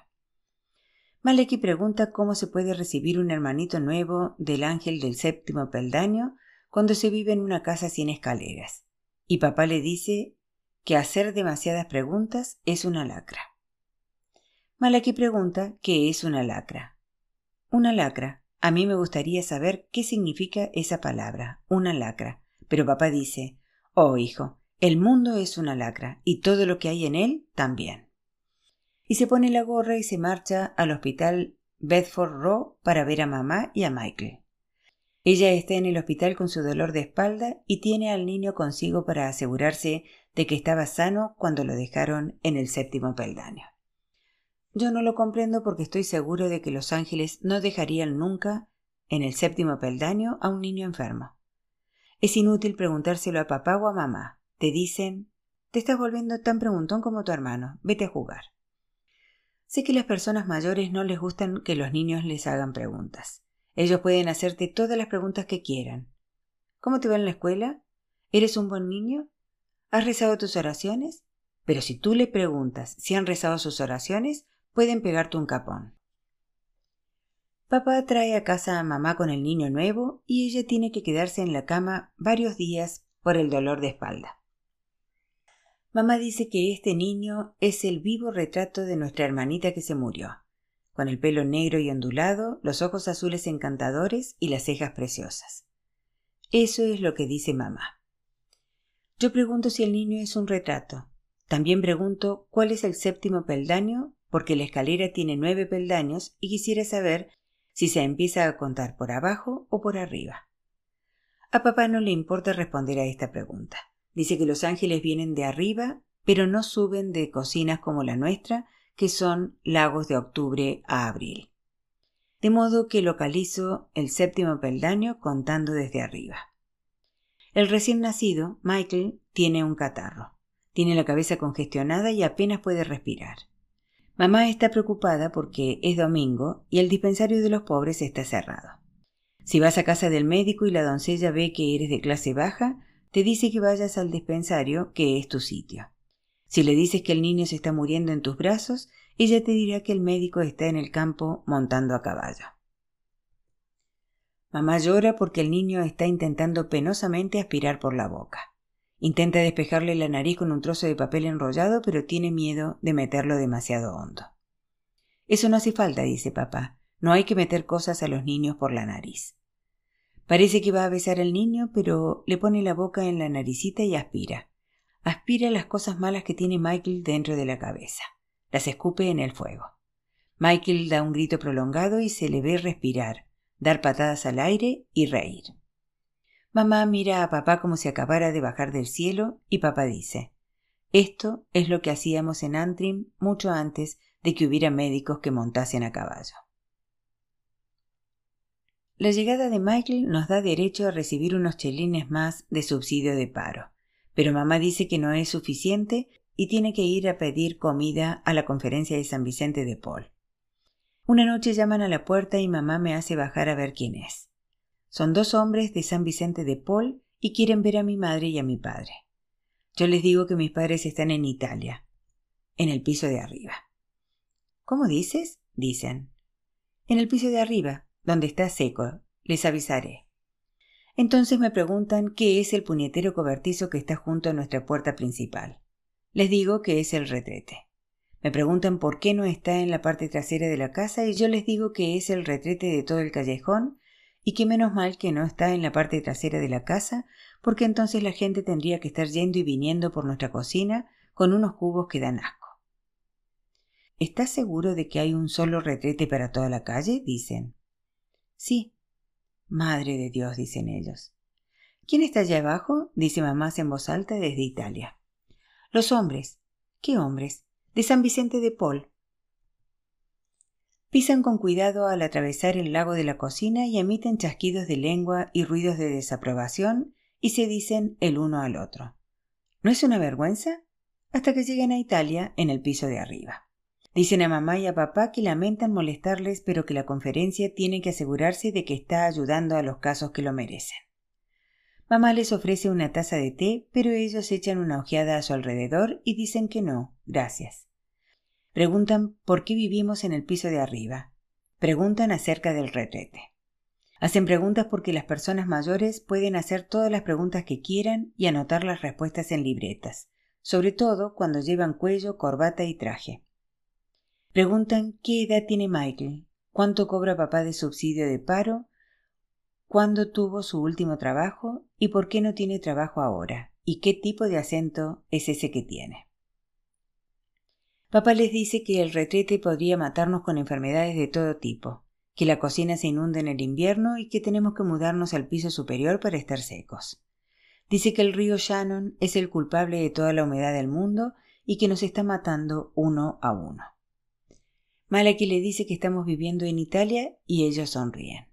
Maleki pregunta cómo se puede recibir un hermanito nuevo del ángel del séptimo peldaño cuando se vive en una casa sin escaleras y papá le dice que hacer demasiadas preguntas es una lacra. Malaki pregunta qué es una lacra. Una lacra. A mí me gustaría saber qué significa esa palabra, una lacra. Pero papá dice, oh hijo, el mundo es una lacra y todo lo que hay en él también. Y se pone la gorra y se marcha al hospital Bedford Row para ver a mamá y a Michael. Ella está en el hospital con su dolor de espalda y tiene al niño consigo para asegurarse de que estaba sano cuando lo dejaron en el séptimo peldaño. Yo no lo comprendo porque estoy seguro de que los ángeles no dejarían nunca en el séptimo peldaño a un niño enfermo. Es inútil preguntárselo a papá o a mamá. Te dicen te estás volviendo tan preguntón como tu hermano. Vete a jugar. Sé que las personas mayores no les gustan que los niños les hagan preguntas. Ellos pueden hacerte todas las preguntas que quieran. ¿Cómo te va en la escuela? ¿Eres un buen niño? ¿Has rezado tus oraciones? Pero si tú le preguntas si han rezado sus oraciones, pueden pegarte un capón. Papá trae a casa a mamá con el niño nuevo y ella tiene que quedarse en la cama varios días por el dolor de espalda. Mamá dice que este niño es el vivo retrato de nuestra hermanita que se murió con el pelo negro y ondulado, los ojos azules encantadores y las cejas preciosas. Eso es lo que dice mamá. Yo pregunto si el niño es un retrato. También pregunto cuál es el séptimo peldaño, porque la escalera tiene nueve peldaños y quisiera saber si se empieza a contar por abajo o por arriba. A papá no le importa responder a esta pregunta. Dice que los ángeles vienen de arriba, pero no suben de cocinas como la nuestra, que son lagos de octubre a abril. De modo que localizo el séptimo peldaño contando desde arriba. El recién nacido, Michael, tiene un catarro. Tiene la cabeza congestionada y apenas puede respirar. Mamá está preocupada porque es domingo y el dispensario de los pobres está cerrado. Si vas a casa del médico y la doncella ve que eres de clase baja, te dice que vayas al dispensario, que es tu sitio. Si le dices que el niño se está muriendo en tus brazos, ella te dirá que el médico está en el campo montando a caballo. Mamá llora porque el niño está intentando penosamente aspirar por la boca. Intenta despejarle la nariz con un trozo de papel enrollado, pero tiene miedo de meterlo demasiado hondo. Eso no hace falta, dice papá. No hay que meter cosas a los niños por la nariz. Parece que va a besar al niño, pero le pone la boca en la naricita y aspira. Aspira las cosas malas que tiene Michael dentro de la cabeza. Las escupe en el fuego. Michael da un grito prolongado y se le ve respirar, dar patadas al aire y reír. Mamá mira a papá como si acabara de bajar del cielo y papá dice, esto es lo que hacíamos en Antrim mucho antes de que hubiera médicos que montasen a caballo. La llegada de Michael nos da derecho a recibir unos chelines más de subsidio de paro, pero mamá dice que no es suficiente y tiene que ir a pedir comida a la conferencia de San Vicente de Paul. Una noche llaman a la puerta y mamá me hace bajar a ver quién es. Son dos hombres de San Vicente de Paul y quieren ver a mi madre y a mi padre. Yo les digo que mis padres están en Italia, en el piso de arriba. ¿Cómo dices? dicen. En el piso de arriba, donde está seco. Les avisaré. Entonces me preguntan qué es el puñetero cobertizo que está junto a nuestra puerta principal. Les digo que es el retrete. Me preguntan por qué no está en la parte trasera de la casa y yo les digo que es el retrete de todo el callejón y que menos mal que no está en la parte trasera de la casa, porque entonces la gente tendría que estar yendo y viniendo por nuestra cocina con unos cubos que dan asco. ¿Estás seguro de que hay un solo retrete para toda la calle? dicen. Sí. Madre de Dios, dicen ellos. ¿Quién está allá abajo? dice mamá en voz alta desde Italia. Los hombres. ¿Qué hombres? De San Vicente de Paul, Pisan con cuidado al atravesar el lago de la cocina y emiten chasquidos de lengua y ruidos de desaprobación y se dicen el uno al otro. ¿No es una vergüenza? Hasta que lleguen a Italia en el piso de arriba. Dicen a mamá y a papá que lamentan molestarles, pero que la conferencia tiene que asegurarse de que está ayudando a los casos que lo merecen. Mamá les ofrece una taza de té, pero ellos echan una ojeada a su alrededor y dicen que no, gracias. Preguntan por qué vivimos en el piso de arriba. Preguntan acerca del retrete. Hacen preguntas porque las personas mayores pueden hacer todas las preguntas que quieran y anotar las respuestas en libretas, sobre todo cuando llevan cuello, corbata y traje. Preguntan qué edad tiene Michael, cuánto cobra papá de subsidio de paro, cuándo tuvo su último trabajo y por qué no tiene trabajo ahora, y qué tipo de acento es ese que tiene. Papá les dice que el retrete podría matarnos con enfermedades de todo tipo, que la cocina se inunda en el invierno y que tenemos que mudarnos al piso superior para estar secos. Dice que el río Shannon es el culpable de toda la humedad del mundo y que nos está matando uno a uno. Malaki le dice que estamos viviendo en Italia y ellos sonríen.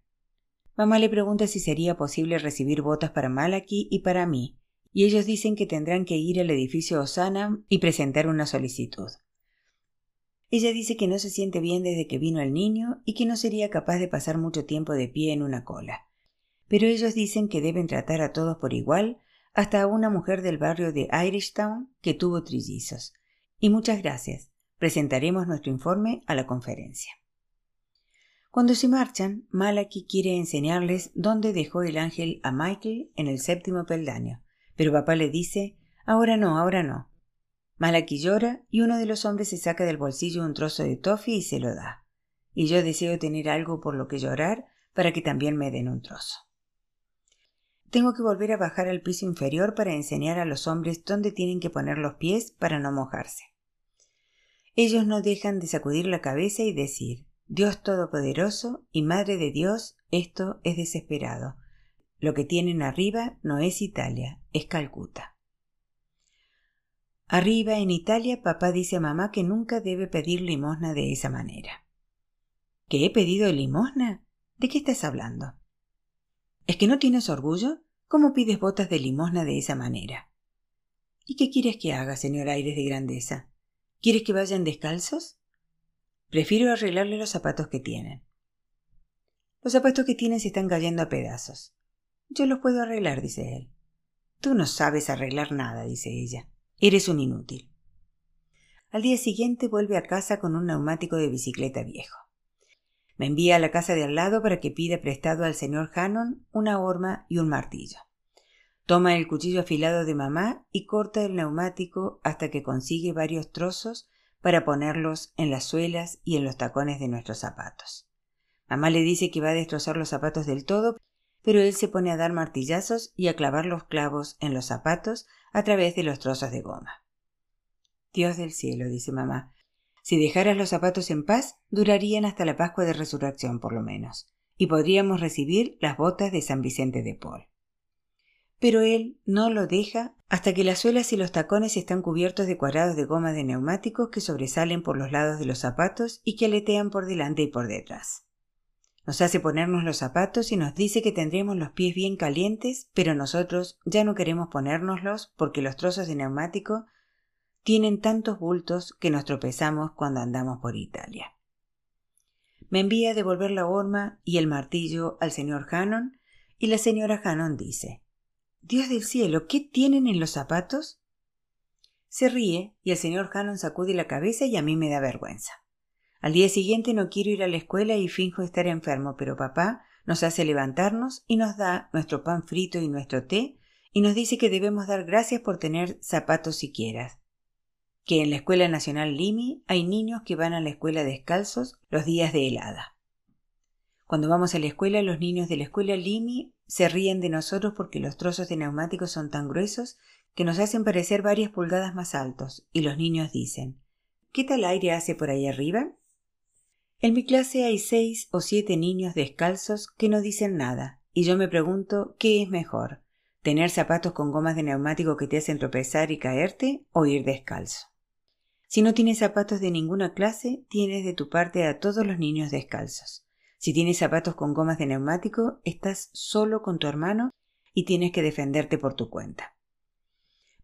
Mamá le pregunta si sería posible recibir botas para Malaki y para mí, y ellos dicen que tendrán que ir al edificio Osana y presentar una solicitud. Ella dice que no se siente bien desde que vino el niño y que no sería capaz de pasar mucho tiempo de pie en una cola. Pero ellos dicen que deben tratar a todos por igual, hasta a una mujer del barrio de Irishtown que tuvo trillizos. Y muchas gracias. Presentaremos nuestro informe a la conferencia. Cuando se marchan, Malaki quiere enseñarles dónde dejó el ángel a Michael en el séptimo peldaño, pero papá le dice Ahora no, ahora no. Malaki llora y uno de los hombres se saca del bolsillo un trozo de toffee y se lo da. Y yo deseo tener algo por lo que llorar para que también me den un trozo. Tengo que volver a bajar al piso inferior para enseñar a los hombres dónde tienen que poner los pies para no mojarse. Ellos no dejan de sacudir la cabeza y decir Dios Todopoderoso y Madre de Dios, esto es desesperado. Lo que tienen arriba no es Italia, es Calcuta. Arriba en Italia, papá dice a mamá que nunca debe pedir limosna de esa manera. ¿Que he pedido limosna? ¿De qué estás hablando? ¿Es que no tienes orgullo? ¿Cómo pides botas de limosna de esa manera? ¿Y qué quieres que haga, señor Aires de Grandeza? ¿Quieres que vayan descalzos? Prefiero arreglarle los zapatos que tienen. Los zapatos que tienen se están cayendo a pedazos. Yo los puedo arreglar, dice él. Tú no sabes arreglar nada, dice ella. Eres un inútil. Al día siguiente vuelve a casa con un neumático de bicicleta viejo. Me envía a la casa de al lado para que pida prestado al señor Hannon una horma y un martillo. Toma el cuchillo afilado de mamá y corta el neumático hasta que consigue varios trozos para ponerlos en las suelas y en los tacones de nuestros zapatos. Mamá le dice que va a destrozar los zapatos del todo, pero él se pone a dar martillazos y a clavar los clavos en los zapatos a través de los trozos de goma. Dios del cielo, dice mamá, si dejaras los zapatos en paz, durarían hasta la Pascua de Resurrección por lo menos, y podríamos recibir las botas de San Vicente de Paul. Pero él no lo deja hasta que las suelas y los tacones están cubiertos de cuadrados de goma de neumáticos que sobresalen por los lados de los zapatos y que aletean por delante y por detrás. Nos hace ponernos los zapatos y nos dice que tendremos los pies bien calientes, pero nosotros ya no queremos ponérnoslos porque los trozos de neumático tienen tantos bultos que nos tropezamos cuando andamos por Italia. Me envía a devolver la horma y el martillo al señor Hannon y la señora Hannon dice Dios del cielo, ¿qué tienen en los zapatos? Se ríe y el señor Hannon sacude la cabeza y a mí me da vergüenza. Al día siguiente no quiero ir a la escuela y finjo estar enfermo, pero papá nos hace levantarnos y nos da nuestro pan frito y nuestro té y nos dice que debemos dar gracias por tener zapatos siquiera que en la Escuela Nacional Limi hay niños que van a la escuela descalzos los días de helada. Cuando vamos a la escuela, los niños de la escuela Limi se ríen de nosotros porque los trozos de neumáticos son tan gruesos que nos hacen parecer varias pulgadas más altos, y los niños dicen ¿Qué tal aire hace por ahí arriba? En mi clase hay seis o siete niños descalzos que no dicen nada, y yo me pregunto ¿qué es mejor? ¿Tener zapatos con gomas de neumático que te hacen tropezar y caerte o ir descalzo? Si no tienes zapatos de ninguna clase, tienes de tu parte a todos los niños descalzos. Si tienes zapatos con gomas de neumático, estás solo con tu hermano y tienes que defenderte por tu cuenta.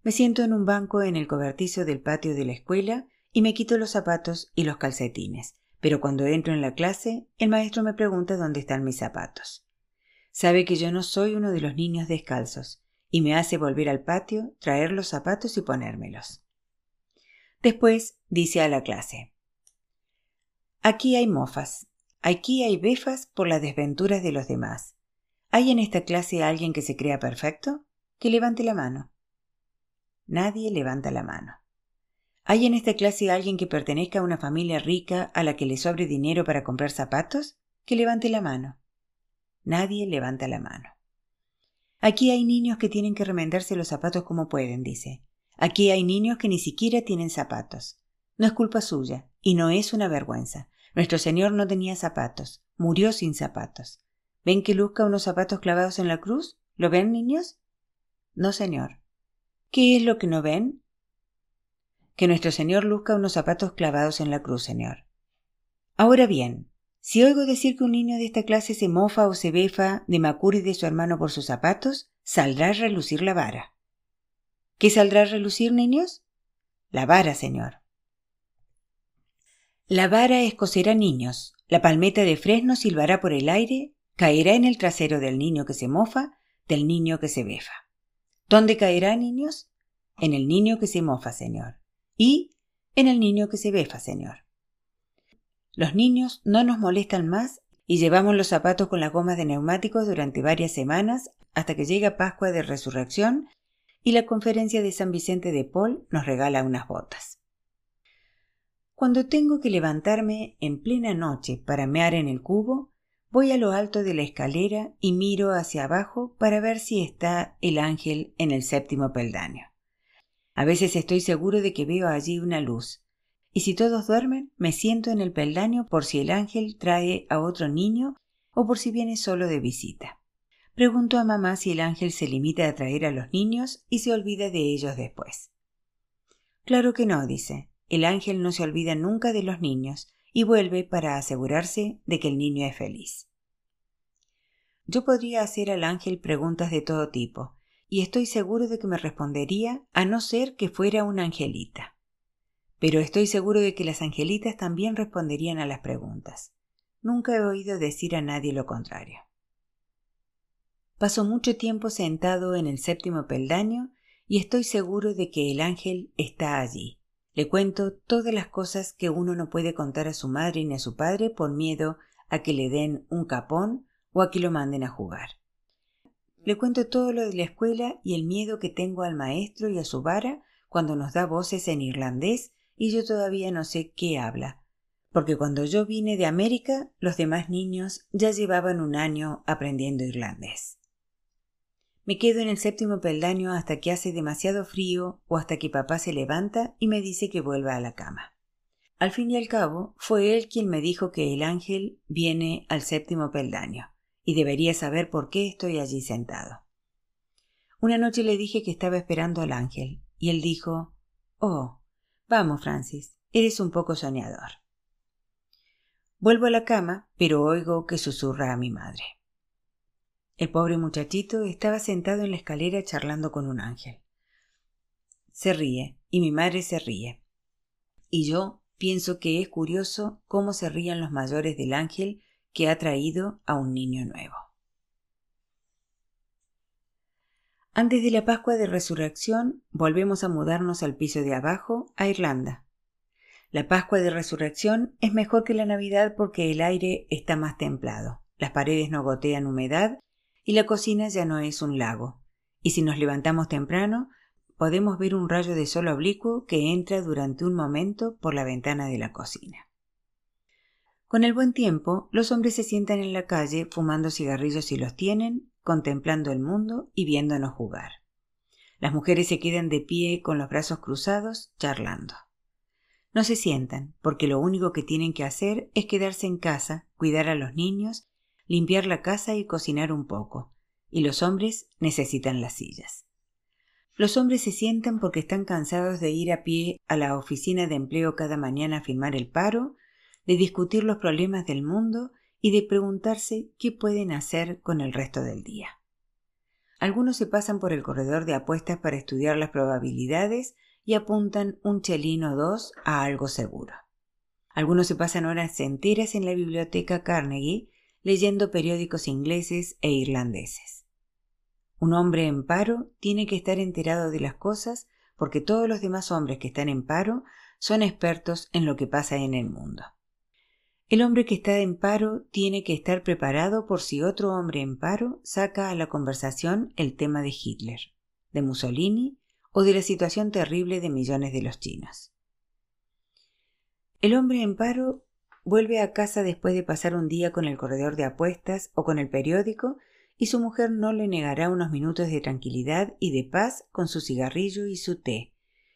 Me siento en un banco en el cobertizo del patio de la escuela y me quito los zapatos y los calcetines, pero cuando entro en la clase, el maestro me pregunta dónde están mis zapatos. Sabe que yo no soy uno de los niños descalzos, y me hace volver al patio, traer los zapatos y ponérmelos. Después dice a la clase Aquí hay mofas, aquí hay befas por las desventuras de los demás. ¿Hay en esta clase alguien que se crea perfecto? Que levante la mano. Nadie levanta la mano. ¿Hay en esta clase alguien que pertenezca a una familia rica a la que le sobre dinero para comprar zapatos? Que levante la mano. Nadie levanta la mano. Aquí hay niños que tienen que remendarse los zapatos como pueden, dice. Aquí hay niños que ni siquiera tienen zapatos. No es culpa suya, y no es una vergüenza. Nuestro Señor no tenía zapatos, murió sin zapatos. ¿Ven que luzca unos zapatos clavados en la cruz? ¿Lo ven, niños? No, Señor. ¿Qué es lo que no ven? Que nuestro Señor luzca unos zapatos clavados en la cruz, Señor. Ahora bien, si oigo decir que un niño de esta clase se mofa o se befa de Macuri y de su hermano por sus zapatos, saldrá a relucir la vara. ¿Qué saldrá a relucir, niños? La vara, señor. La vara escocerá niños, la palmeta de fresno silbará por el aire, caerá en el trasero del niño que se mofa, del niño que se befa. ¿Dónde caerá, niños? En el niño que se mofa, señor. Y en el niño que se befa, señor. Los niños no nos molestan más y llevamos los zapatos con las gomas de neumáticos durante varias semanas hasta que llega Pascua de Resurrección y la conferencia de San Vicente de Paul nos regala unas botas. Cuando tengo que levantarme en plena noche para mear en el cubo, voy a lo alto de la escalera y miro hacia abajo para ver si está el ángel en el séptimo peldaño. A veces estoy seguro de que veo allí una luz, y si todos duermen, me siento en el peldaño por si el ángel trae a otro niño o por si viene solo de visita. Pregunto a mamá si el ángel se limita a traer a los niños y se olvida de ellos después. Claro que no, dice. El ángel no se olvida nunca de los niños y vuelve para asegurarse de que el niño es feliz. Yo podría hacer al ángel preguntas de todo tipo, y estoy seguro de que me respondería a no ser que fuera una angelita. Pero estoy seguro de que las angelitas también responderían a las preguntas. Nunca he oído decir a nadie lo contrario. Paso mucho tiempo sentado en el séptimo peldaño y estoy seguro de que el ángel está allí. Le cuento todas las cosas que uno no puede contar a su madre ni a su padre por miedo a que le den un capón o a que lo manden a jugar. Le cuento todo lo de la escuela y el miedo que tengo al maestro y a su vara cuando nos da voces en irlandés y yo todavía no sé qué habla. porque cuando yo vine de América los demás niños ya llevaban un año aprendiendo irlandés. Me quedo en el séptimo peldaño hasta que hace demasiado frío o hasta que papá se levanta y me dice que vuelva a la cama. Al fin y al cabo, fue él quien me dijo que el ángel viene al séptimo peldaño, y debería saber por qué estoy allí sentado. Una noche le dije que estaba esperando al ángel, y él dijo Oh, vamos, Francis, eres un poco soñador. Vuelvo a la cama, pero oigo que susurra a mi madre. El pobre muchachito estaba sentado en la escalera charlando con un ángel. Se ríe, y mi madre se ríe. Y yo pienso que es curioso cómo se rían los mayores del ángel que ha traído a un niño nuevo. Antes de la Pascua de Resurrección volvemos a mudarnos al piso de abajo, a Irlanda. La Pascua de Resurrección es mejor que la Navidad porque el aire está más templado, las paredes no gotean humedad y la cocina ya no es un lago. Y si nos levantamos temprano, podemos ver un rayo de sol oblicuo que entra durante un momento por la ventana de la cocina. Con el buen tiempo, los hombres se sientan en la calle fumando cigarrillos si los tienen, contemplando el mundo y viéndonos jugar. Las mujeres se quedan de pie con los brazos cruzados, charlando. No se sientan, porque lo único que tienen que hacer es quedarse en casa, cuidar a los niños, limpiar la casa y cocinar un poco, y los hombres necesitan las sillas. Los hombres se sientan porque están cansados de ir a pie a la oficina de empleo cada mañana a firmar el paro, de discutir los problemas del mundo y de preguntarse qué pueden hacer con el resto del día. Algunos se pasan por el corredor de apuestas para estudiar las probabilidades y apuntan un chelín o dos a algo seguro. Algunos se pasan horas enteras en la biblioteca Carnegie leyendo periódicos ingleses e irlandeses. Un hombre en paro tiene que estar enterado de las cosas porque todos los demás hombres que están en paro son expertos en lo que pasa en el mundo. El hombre que está en paro tiene que estar preparado por si otro hombre en paro saca a la conversación el tema de Hitler, de Mussolini o de la situación terrible de millones de los chinos. El hombre en paro vuelve a casa después de pasar un día con el corredor de apuestas o con el periódico y su mujer no le negará unos minutos de tranquilidad y de paz con su cigarrillo y su té,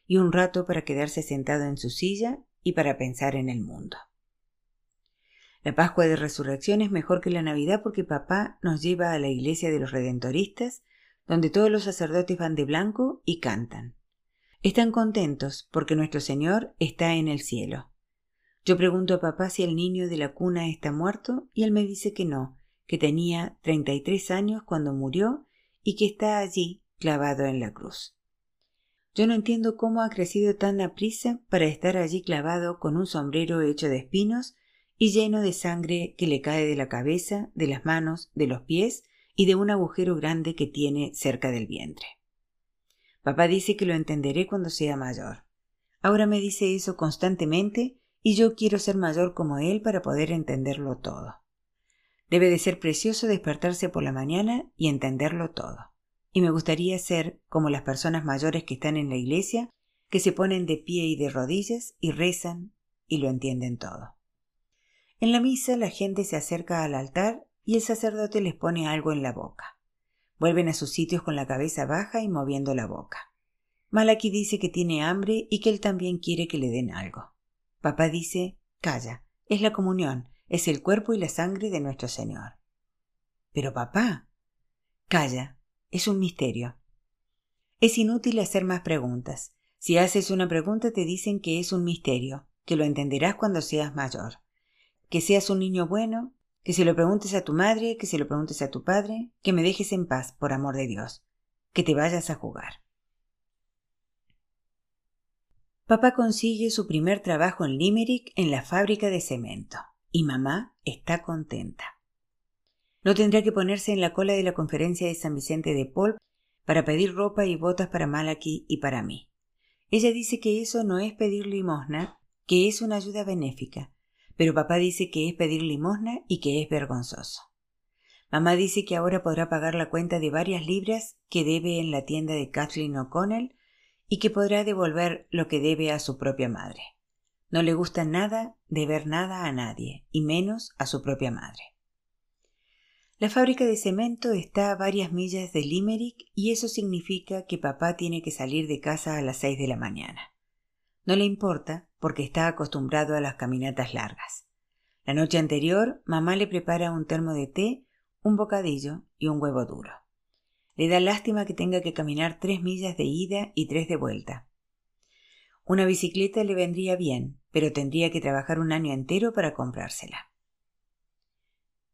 y un rato para quedarse sentado en su silla y para pensar en el mundo. La Pascua de Resurrección es mejor que la Navidad porque papá nos lleva a la iglesia de los Redentoristas, donde todos los sacerdotes van de blanco y cantan. Están contentos porque nuestro Señor está en el cielo. Yo pregunto a papá si el niño de la cuna está muerto y él me dice que no, que tenía treinta y tres años cuando murió y que está allí clavado en la cruz. Yo no entiendo cómo ha crecido tan aprisa para estar allí clavado con un sombrero hecho de espinos y lleno de sangre que le cae de la cabeza, de las manos, de los pies y de un agujero grande que tiene cerca del vientre. Papá dice que lo entenderé cuando sea mayor. Ahora me dice eso constantemente y yo quiero ser mayor como él para poder entenderlo todo. Debe de ser precioso despertarse por la mañana y entenderlo todo. Y me gustaría ser como las personas mayores que están en la iglesia, que se ponen de pie y de rodillas y rezan y lo entienden todo. En la misa la gente se acerca al altar y el sacerdote les pone algo en la boca. Vuelven a sus sitios con la cabeza baja y moviendo la boca. Malaki dice que tiene hambre y que él también quiere que le den algo. Papá dice, calla, es la comunión, es el cuerpo y la sangre de nuestro Señor. Pero papá, calla, es un misterio. Es inútil hacer más preguntas. Si haces una pregunta te dicen que es un misterio, que lo entenderás cuando seas mayor que seas un niño bueno, que se lo preguntes a tu madre, que se lo preguntes a tu padre, que me dejes en paz, por amor de Dios, que te vayas a jugar. Papá consigue su primer trabajo en Limerick en la fábrica de cemento y mamá está contenta. No tendrá que ponerse en la cola de la conferencia de San Vicente de Paul para pedir ropa y botas para Malaki y para mí. Ella dice que eso no es pedir limosna, que es una ayuda benéfica, pero papá dice que es pedir limosna y que es vergonzoso. Mamá dice que ahora podrá pagar la cuenta de varias libras que debe en la tienda de Kathleen O'Connell y que podrá devolver lo que debe a su propia madre. No le gusta nada de ver nada a nadie, y menos a su propia madre. La fábrica de cemento está a varias millas de Limerick y eso significa que papá tiene que salir de casa a las seis de la mañana. No le importa porque está acostumbrado a las caminatas largas. La noche anterior, mamá le prepara un termo de té, un bocadillo y un huevo duro. Le da lástima que tenga que caminar tres millas de ida y tres de vuelta. Una bicicleta le vendría bien, pero tendría que trabajar un año entero para comprársela.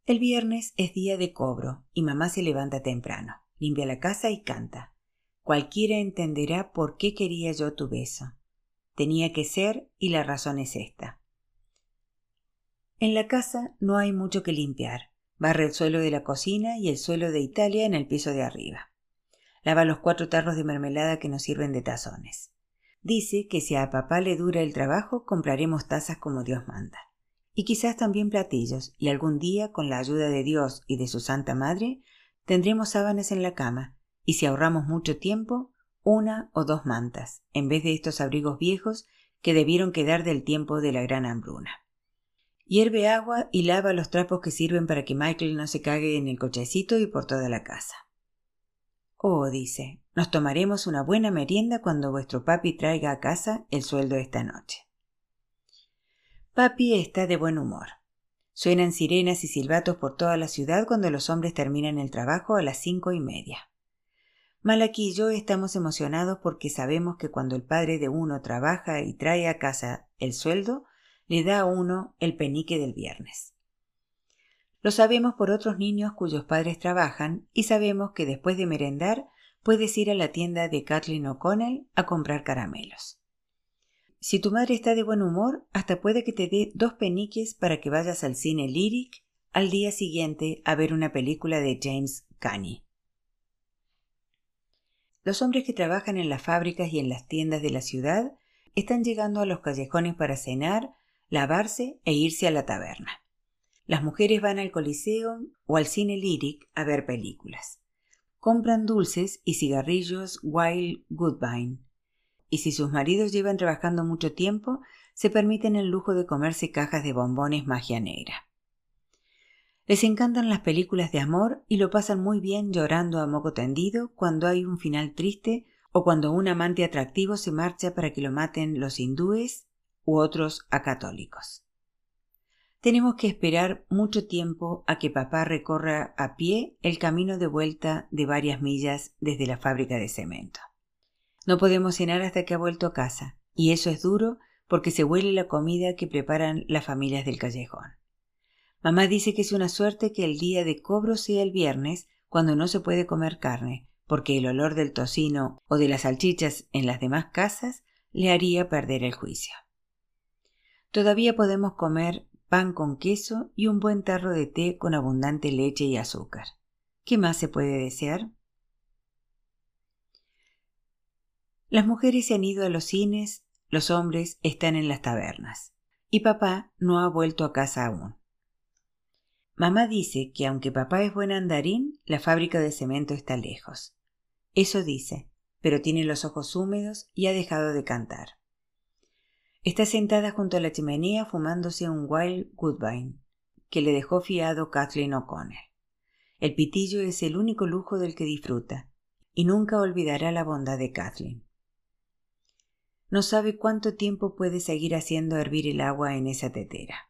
El viernes es día de cobro y mamá se levanta temprano, limpia la casa y canta. Cualquiera entenderá por qué quería yo tu beso. Tenía que ser y la razón es esta. En la casa no hay mucho que limpiar. Barre el suelo de la cocina y el suelo de Italia en el piso de arriba. Lava los cuatro tarros de mermelada que nos sirven de tazones. Dice que si a papá le dura el trabajo compraremos tazas como Dios manda y quizás también platillos, y algún día, con la ayuda de Dios y de su Santa Madre, tendremos sábanas en la cama, y si ahorramos mucho tiempo, una o dos mantas, en vez de estos abrigos viejos que debieron quedar del tiempo de la gran hambruna. Hierve agua y lava los trapos que sirven para que Michael no se cague en el cochecito y por toda la casa. Oh, dice, nos tomaremos una buena merienda cuando vuestro papi traiga a casa el sueldo esta noche. Papi está de buen humor. Suenan sirenas y silbatos por toda la ciudad cuando los hombres terminan el trabajo a las cinco y media. Malaki y yo estamos emocionados porque sabemos que cuando el padre de uno trabaja y trae a casa el sueldo, le da a uno el penique del viernes. Lo sabemos por otros niños cuyos padres trabajan y sabemos que después de merendar puedes ir a la tienda de Kathleen O'Connell a comprar caramelos. Si tu madre está de buen humor, hasta puede que te dé dos peniques para que vayas al cine Lyric al día siguiente a ver una película de James Cagney. Los hombres que trabajan en las fábricas y en las tiendas de la ciudad están llegando a los callejones para cenar, lavarse e irse a la taberna. Las mujeres van al Coliseo o al cine Lyric a ver películas. Compran dulces y cigarrillos Wild Goodbine y si sus maridos llevan trabajando mucho tiempo, se permiten el lujo de comerse cajas de bombones magia negra. Les encantan las películas de amor y lo pasan muy bien llorando a moco tendido cuando hay un final triste o cuando un amante atractivo se marcha para que lo maten los hindúes u otros acatólicos. Tenemos que esperar mucho tiempo a que papá recorra a pie el camino de vuelta de varias millas desde la fábrica de cemento. No podemos cenar hasta que ha vuelto a casa, y eso es duro porque se huele la comida que preparan las familias del callejón. Mamá dice que es una suerte que el día de cobro sea el viernes, cuando no se puede comer carne, porque el olor del tocino o de las salchichas en las demás casas le haría perder el juicio. Todavía podemos comer pan con queso y un buen tarro de té con abundante leche y azúcar. ¿Qué más se puede desear? Las mujeres se han ido a los cines, los hombres están en las tabernas. Y papá no ha vuelto a casa aún. Mamá dice que aunque papá es buen andarín, la fábrica de cemento está lejos. Eso dice, pero tiene los ojos húmedos y ha dejado de cantar. Está sentada junto a la chimenea fumándose un Wild Woodbine que le dejó fiado Kathleen O'Connell. El pitillo es el único lujo del que disfruta, y nunca olvidará la bondad de Kathleen. No sabe cuánto tiempo puede seguir haciendo hervir el agua en esa tetera.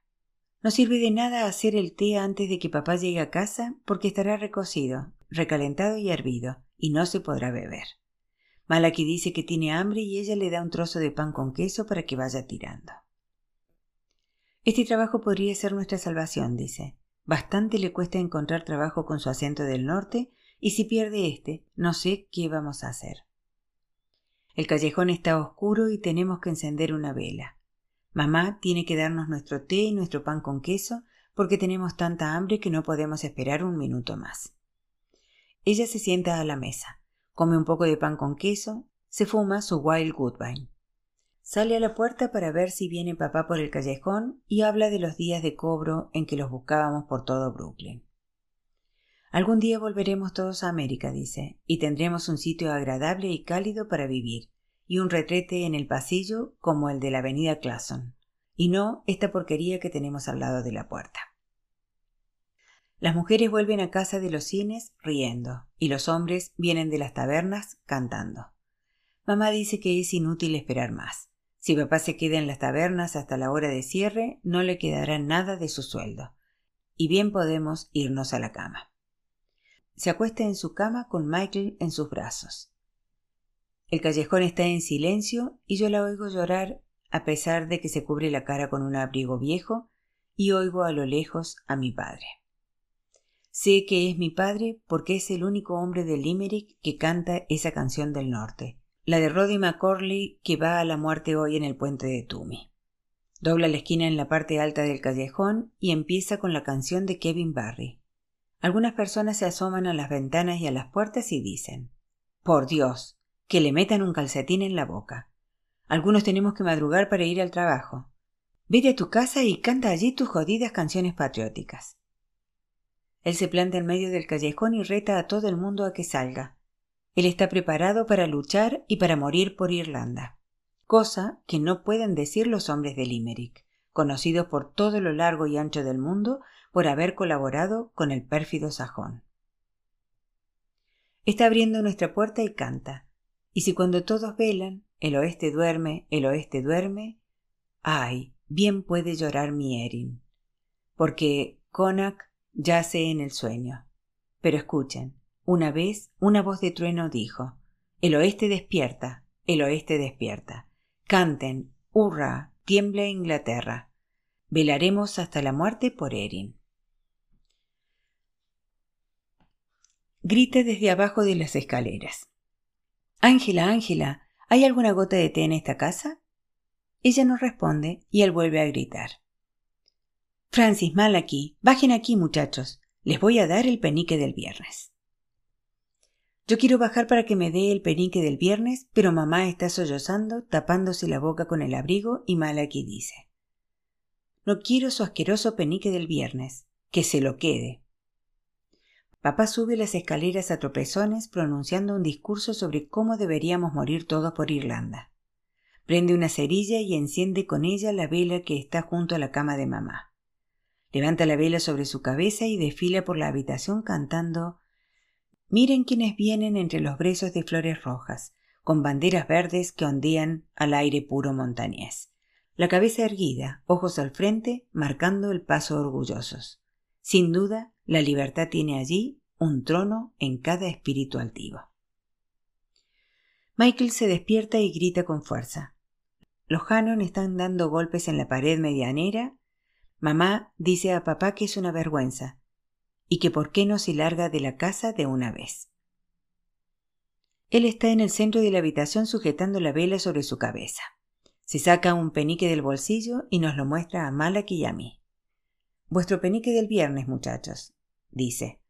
No sirve de nada hacer el té antes de que papá llegue a casa porque estará recocido, recalentado y hervido, y no se podrá beber. Malaki dice que tiene hambre y ella le da un trozo de pan con queso para que vaya tirando. Este trabajo podría ser nuestra salvación, dice. Bastante le cuesta encontrar trabajo con su acento del norte, y si pierde este, no sé qué vamos a hacer. El callejón está oscuro y tenemos que encender una vela. Mamá tiene que darnos nuestro té y nuestro pan con queso porque tenemos tanta hambre que no podemos esperar un minuto más. Ella se sienta a la mesa, come un poco de pan con queso, se fuma su Wild Goodbine. Sale a la puerta para ver si viene papá por el callejón y habla de los días de cobro en que los buscábamos por todo Brooklyn. Algún día volveremos todos a América, dice, y tendremos un sitio agradable y cálido para vivir, y un retrete en el pasillo como el de la avenida Clason. y no esta porquería que tenemos al lado de la puerta. Las mujeres vuelven a casa de los cines riendo y los hombres vienen de las tabernas cantando. Mamá dice que es inútil esperar más. Si papá se queda en las tabernas hasta la hora de cierre, no le quedará nada de su sueldo. Y bien podemos irnos a la cama. Se acuesta en su cama con Michael en sus brazos. El callejón está en silencio y yo la oigo llorar a pesar de que se cubre la cara con un abrigo viejo y oigo a lo lejos a mi padre. Sé que es mi padre porque es el único hombre de Limerick que canta esa canción del norte, la de Roddy McCorley que va a la muerte hoy en el puente de Tumi. Dobla la esquina en la parte alta del callejón y empieza con la canción de Kevin Barry. Algunas personas se asoman a las ventanas y a las puertas y dicen Por Dios, que le metan un calcetín en la boca. Algunos tenemos que madrugar para ir al trabajo. Vete a tu casa y canta allí tus jodidas canciones patrióticas. Él se planta en medio del callejón y reta a todo el mundo a que salga. Él está preparado para luchar y para morir por Irlanda, cosa que no pueden decir los hombres de Limerick, conocidos por todo lo largo y ancho del mundo por haber colaborado con el pérfido sajón. Está abriendo nuestra puerta y canta, y si cuando todos velan, el oeste duerme, el oeste duerme, ay, bien puede llorar mi Erin, porque Connacht yace en el sueño. Pero escuchen, una vez una voz de trueno dijo, El oeste despierta, el oeste despierta. Canten, hurra, tiemble Inglaterra. Velaremos hasta la muerte por Erin. Grita desde abajo de las escaleras. Ángela, Ángela, ¿hay alguna gota de té en esta casa? Ella no responde y él vuelve a gritar. Francis, mal aquí. Bajen aquí, muchachos. Les voy a dar el penique del viernes. Yo quiero bajar para que me dé el penique del viernes, pero mamá está sollozando, tapándose la boca con el abrigo y Malaki dice. No quiero su asqueroso penique del viernes. Que se lo quede. Papá sube las escaleras a tropezones pronunciando un discurso sobre cómo deberíamos morir todos por Irlanda. Prende una cerilla y enciende con ella la vela que está junto a la cama de mamá. Levanta la vela sobre su cabeza y desfila por la habitación cantando Miren quienes vienen entre los brezos de flores rojas, con banderas verdes que ondean al aire puro montañés. La cabeza erguida, ojos al frente, marcando el paso orgullosos. Sin duda, la libertad tiene allí un trono en cada espíritu altivo. Michael se despierta y grita con fuerza. Los Hannon están dando golpes en la pared medianera. Mamá dice a papá que es una vergüenza, y que por qué no se larga de la casa de una vez. Él está en el centro de la habitación sujetando la vela sobre su cabeza. Se saca un penique del bolsillo y nos lo muestra a Malak y a mí. Vuestro penique del viernes, muchachos, dice.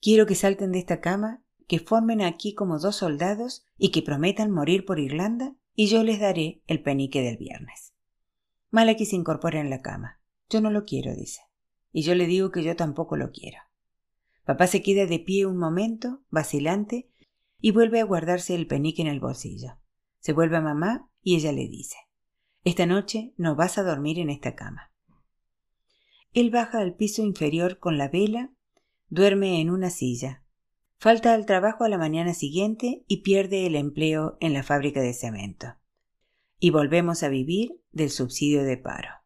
Quiero que salten de esta cama, que formen aquí como dos soldados y que prometan morir por Irlanda, y yo les daré el penique del viernes. Malaki se incorpora en la cama. Yo no lo quiero, dice y yo le digo que yo tampoco lo quiero. Papá se queda de pie un momento, vacilante, y vuelve a guardarse el penique en el bolsillo. Se vuelve a mamá y ella le dice, Esta noche no vas a dormir en esta cama. Él baja al piso inferior con la vela, duerme en una silla, falta al trabajo a la mañana siguiente y pierde el empleo en la fábrica de cemento. Y volvemos a vivir del subsidio de paro.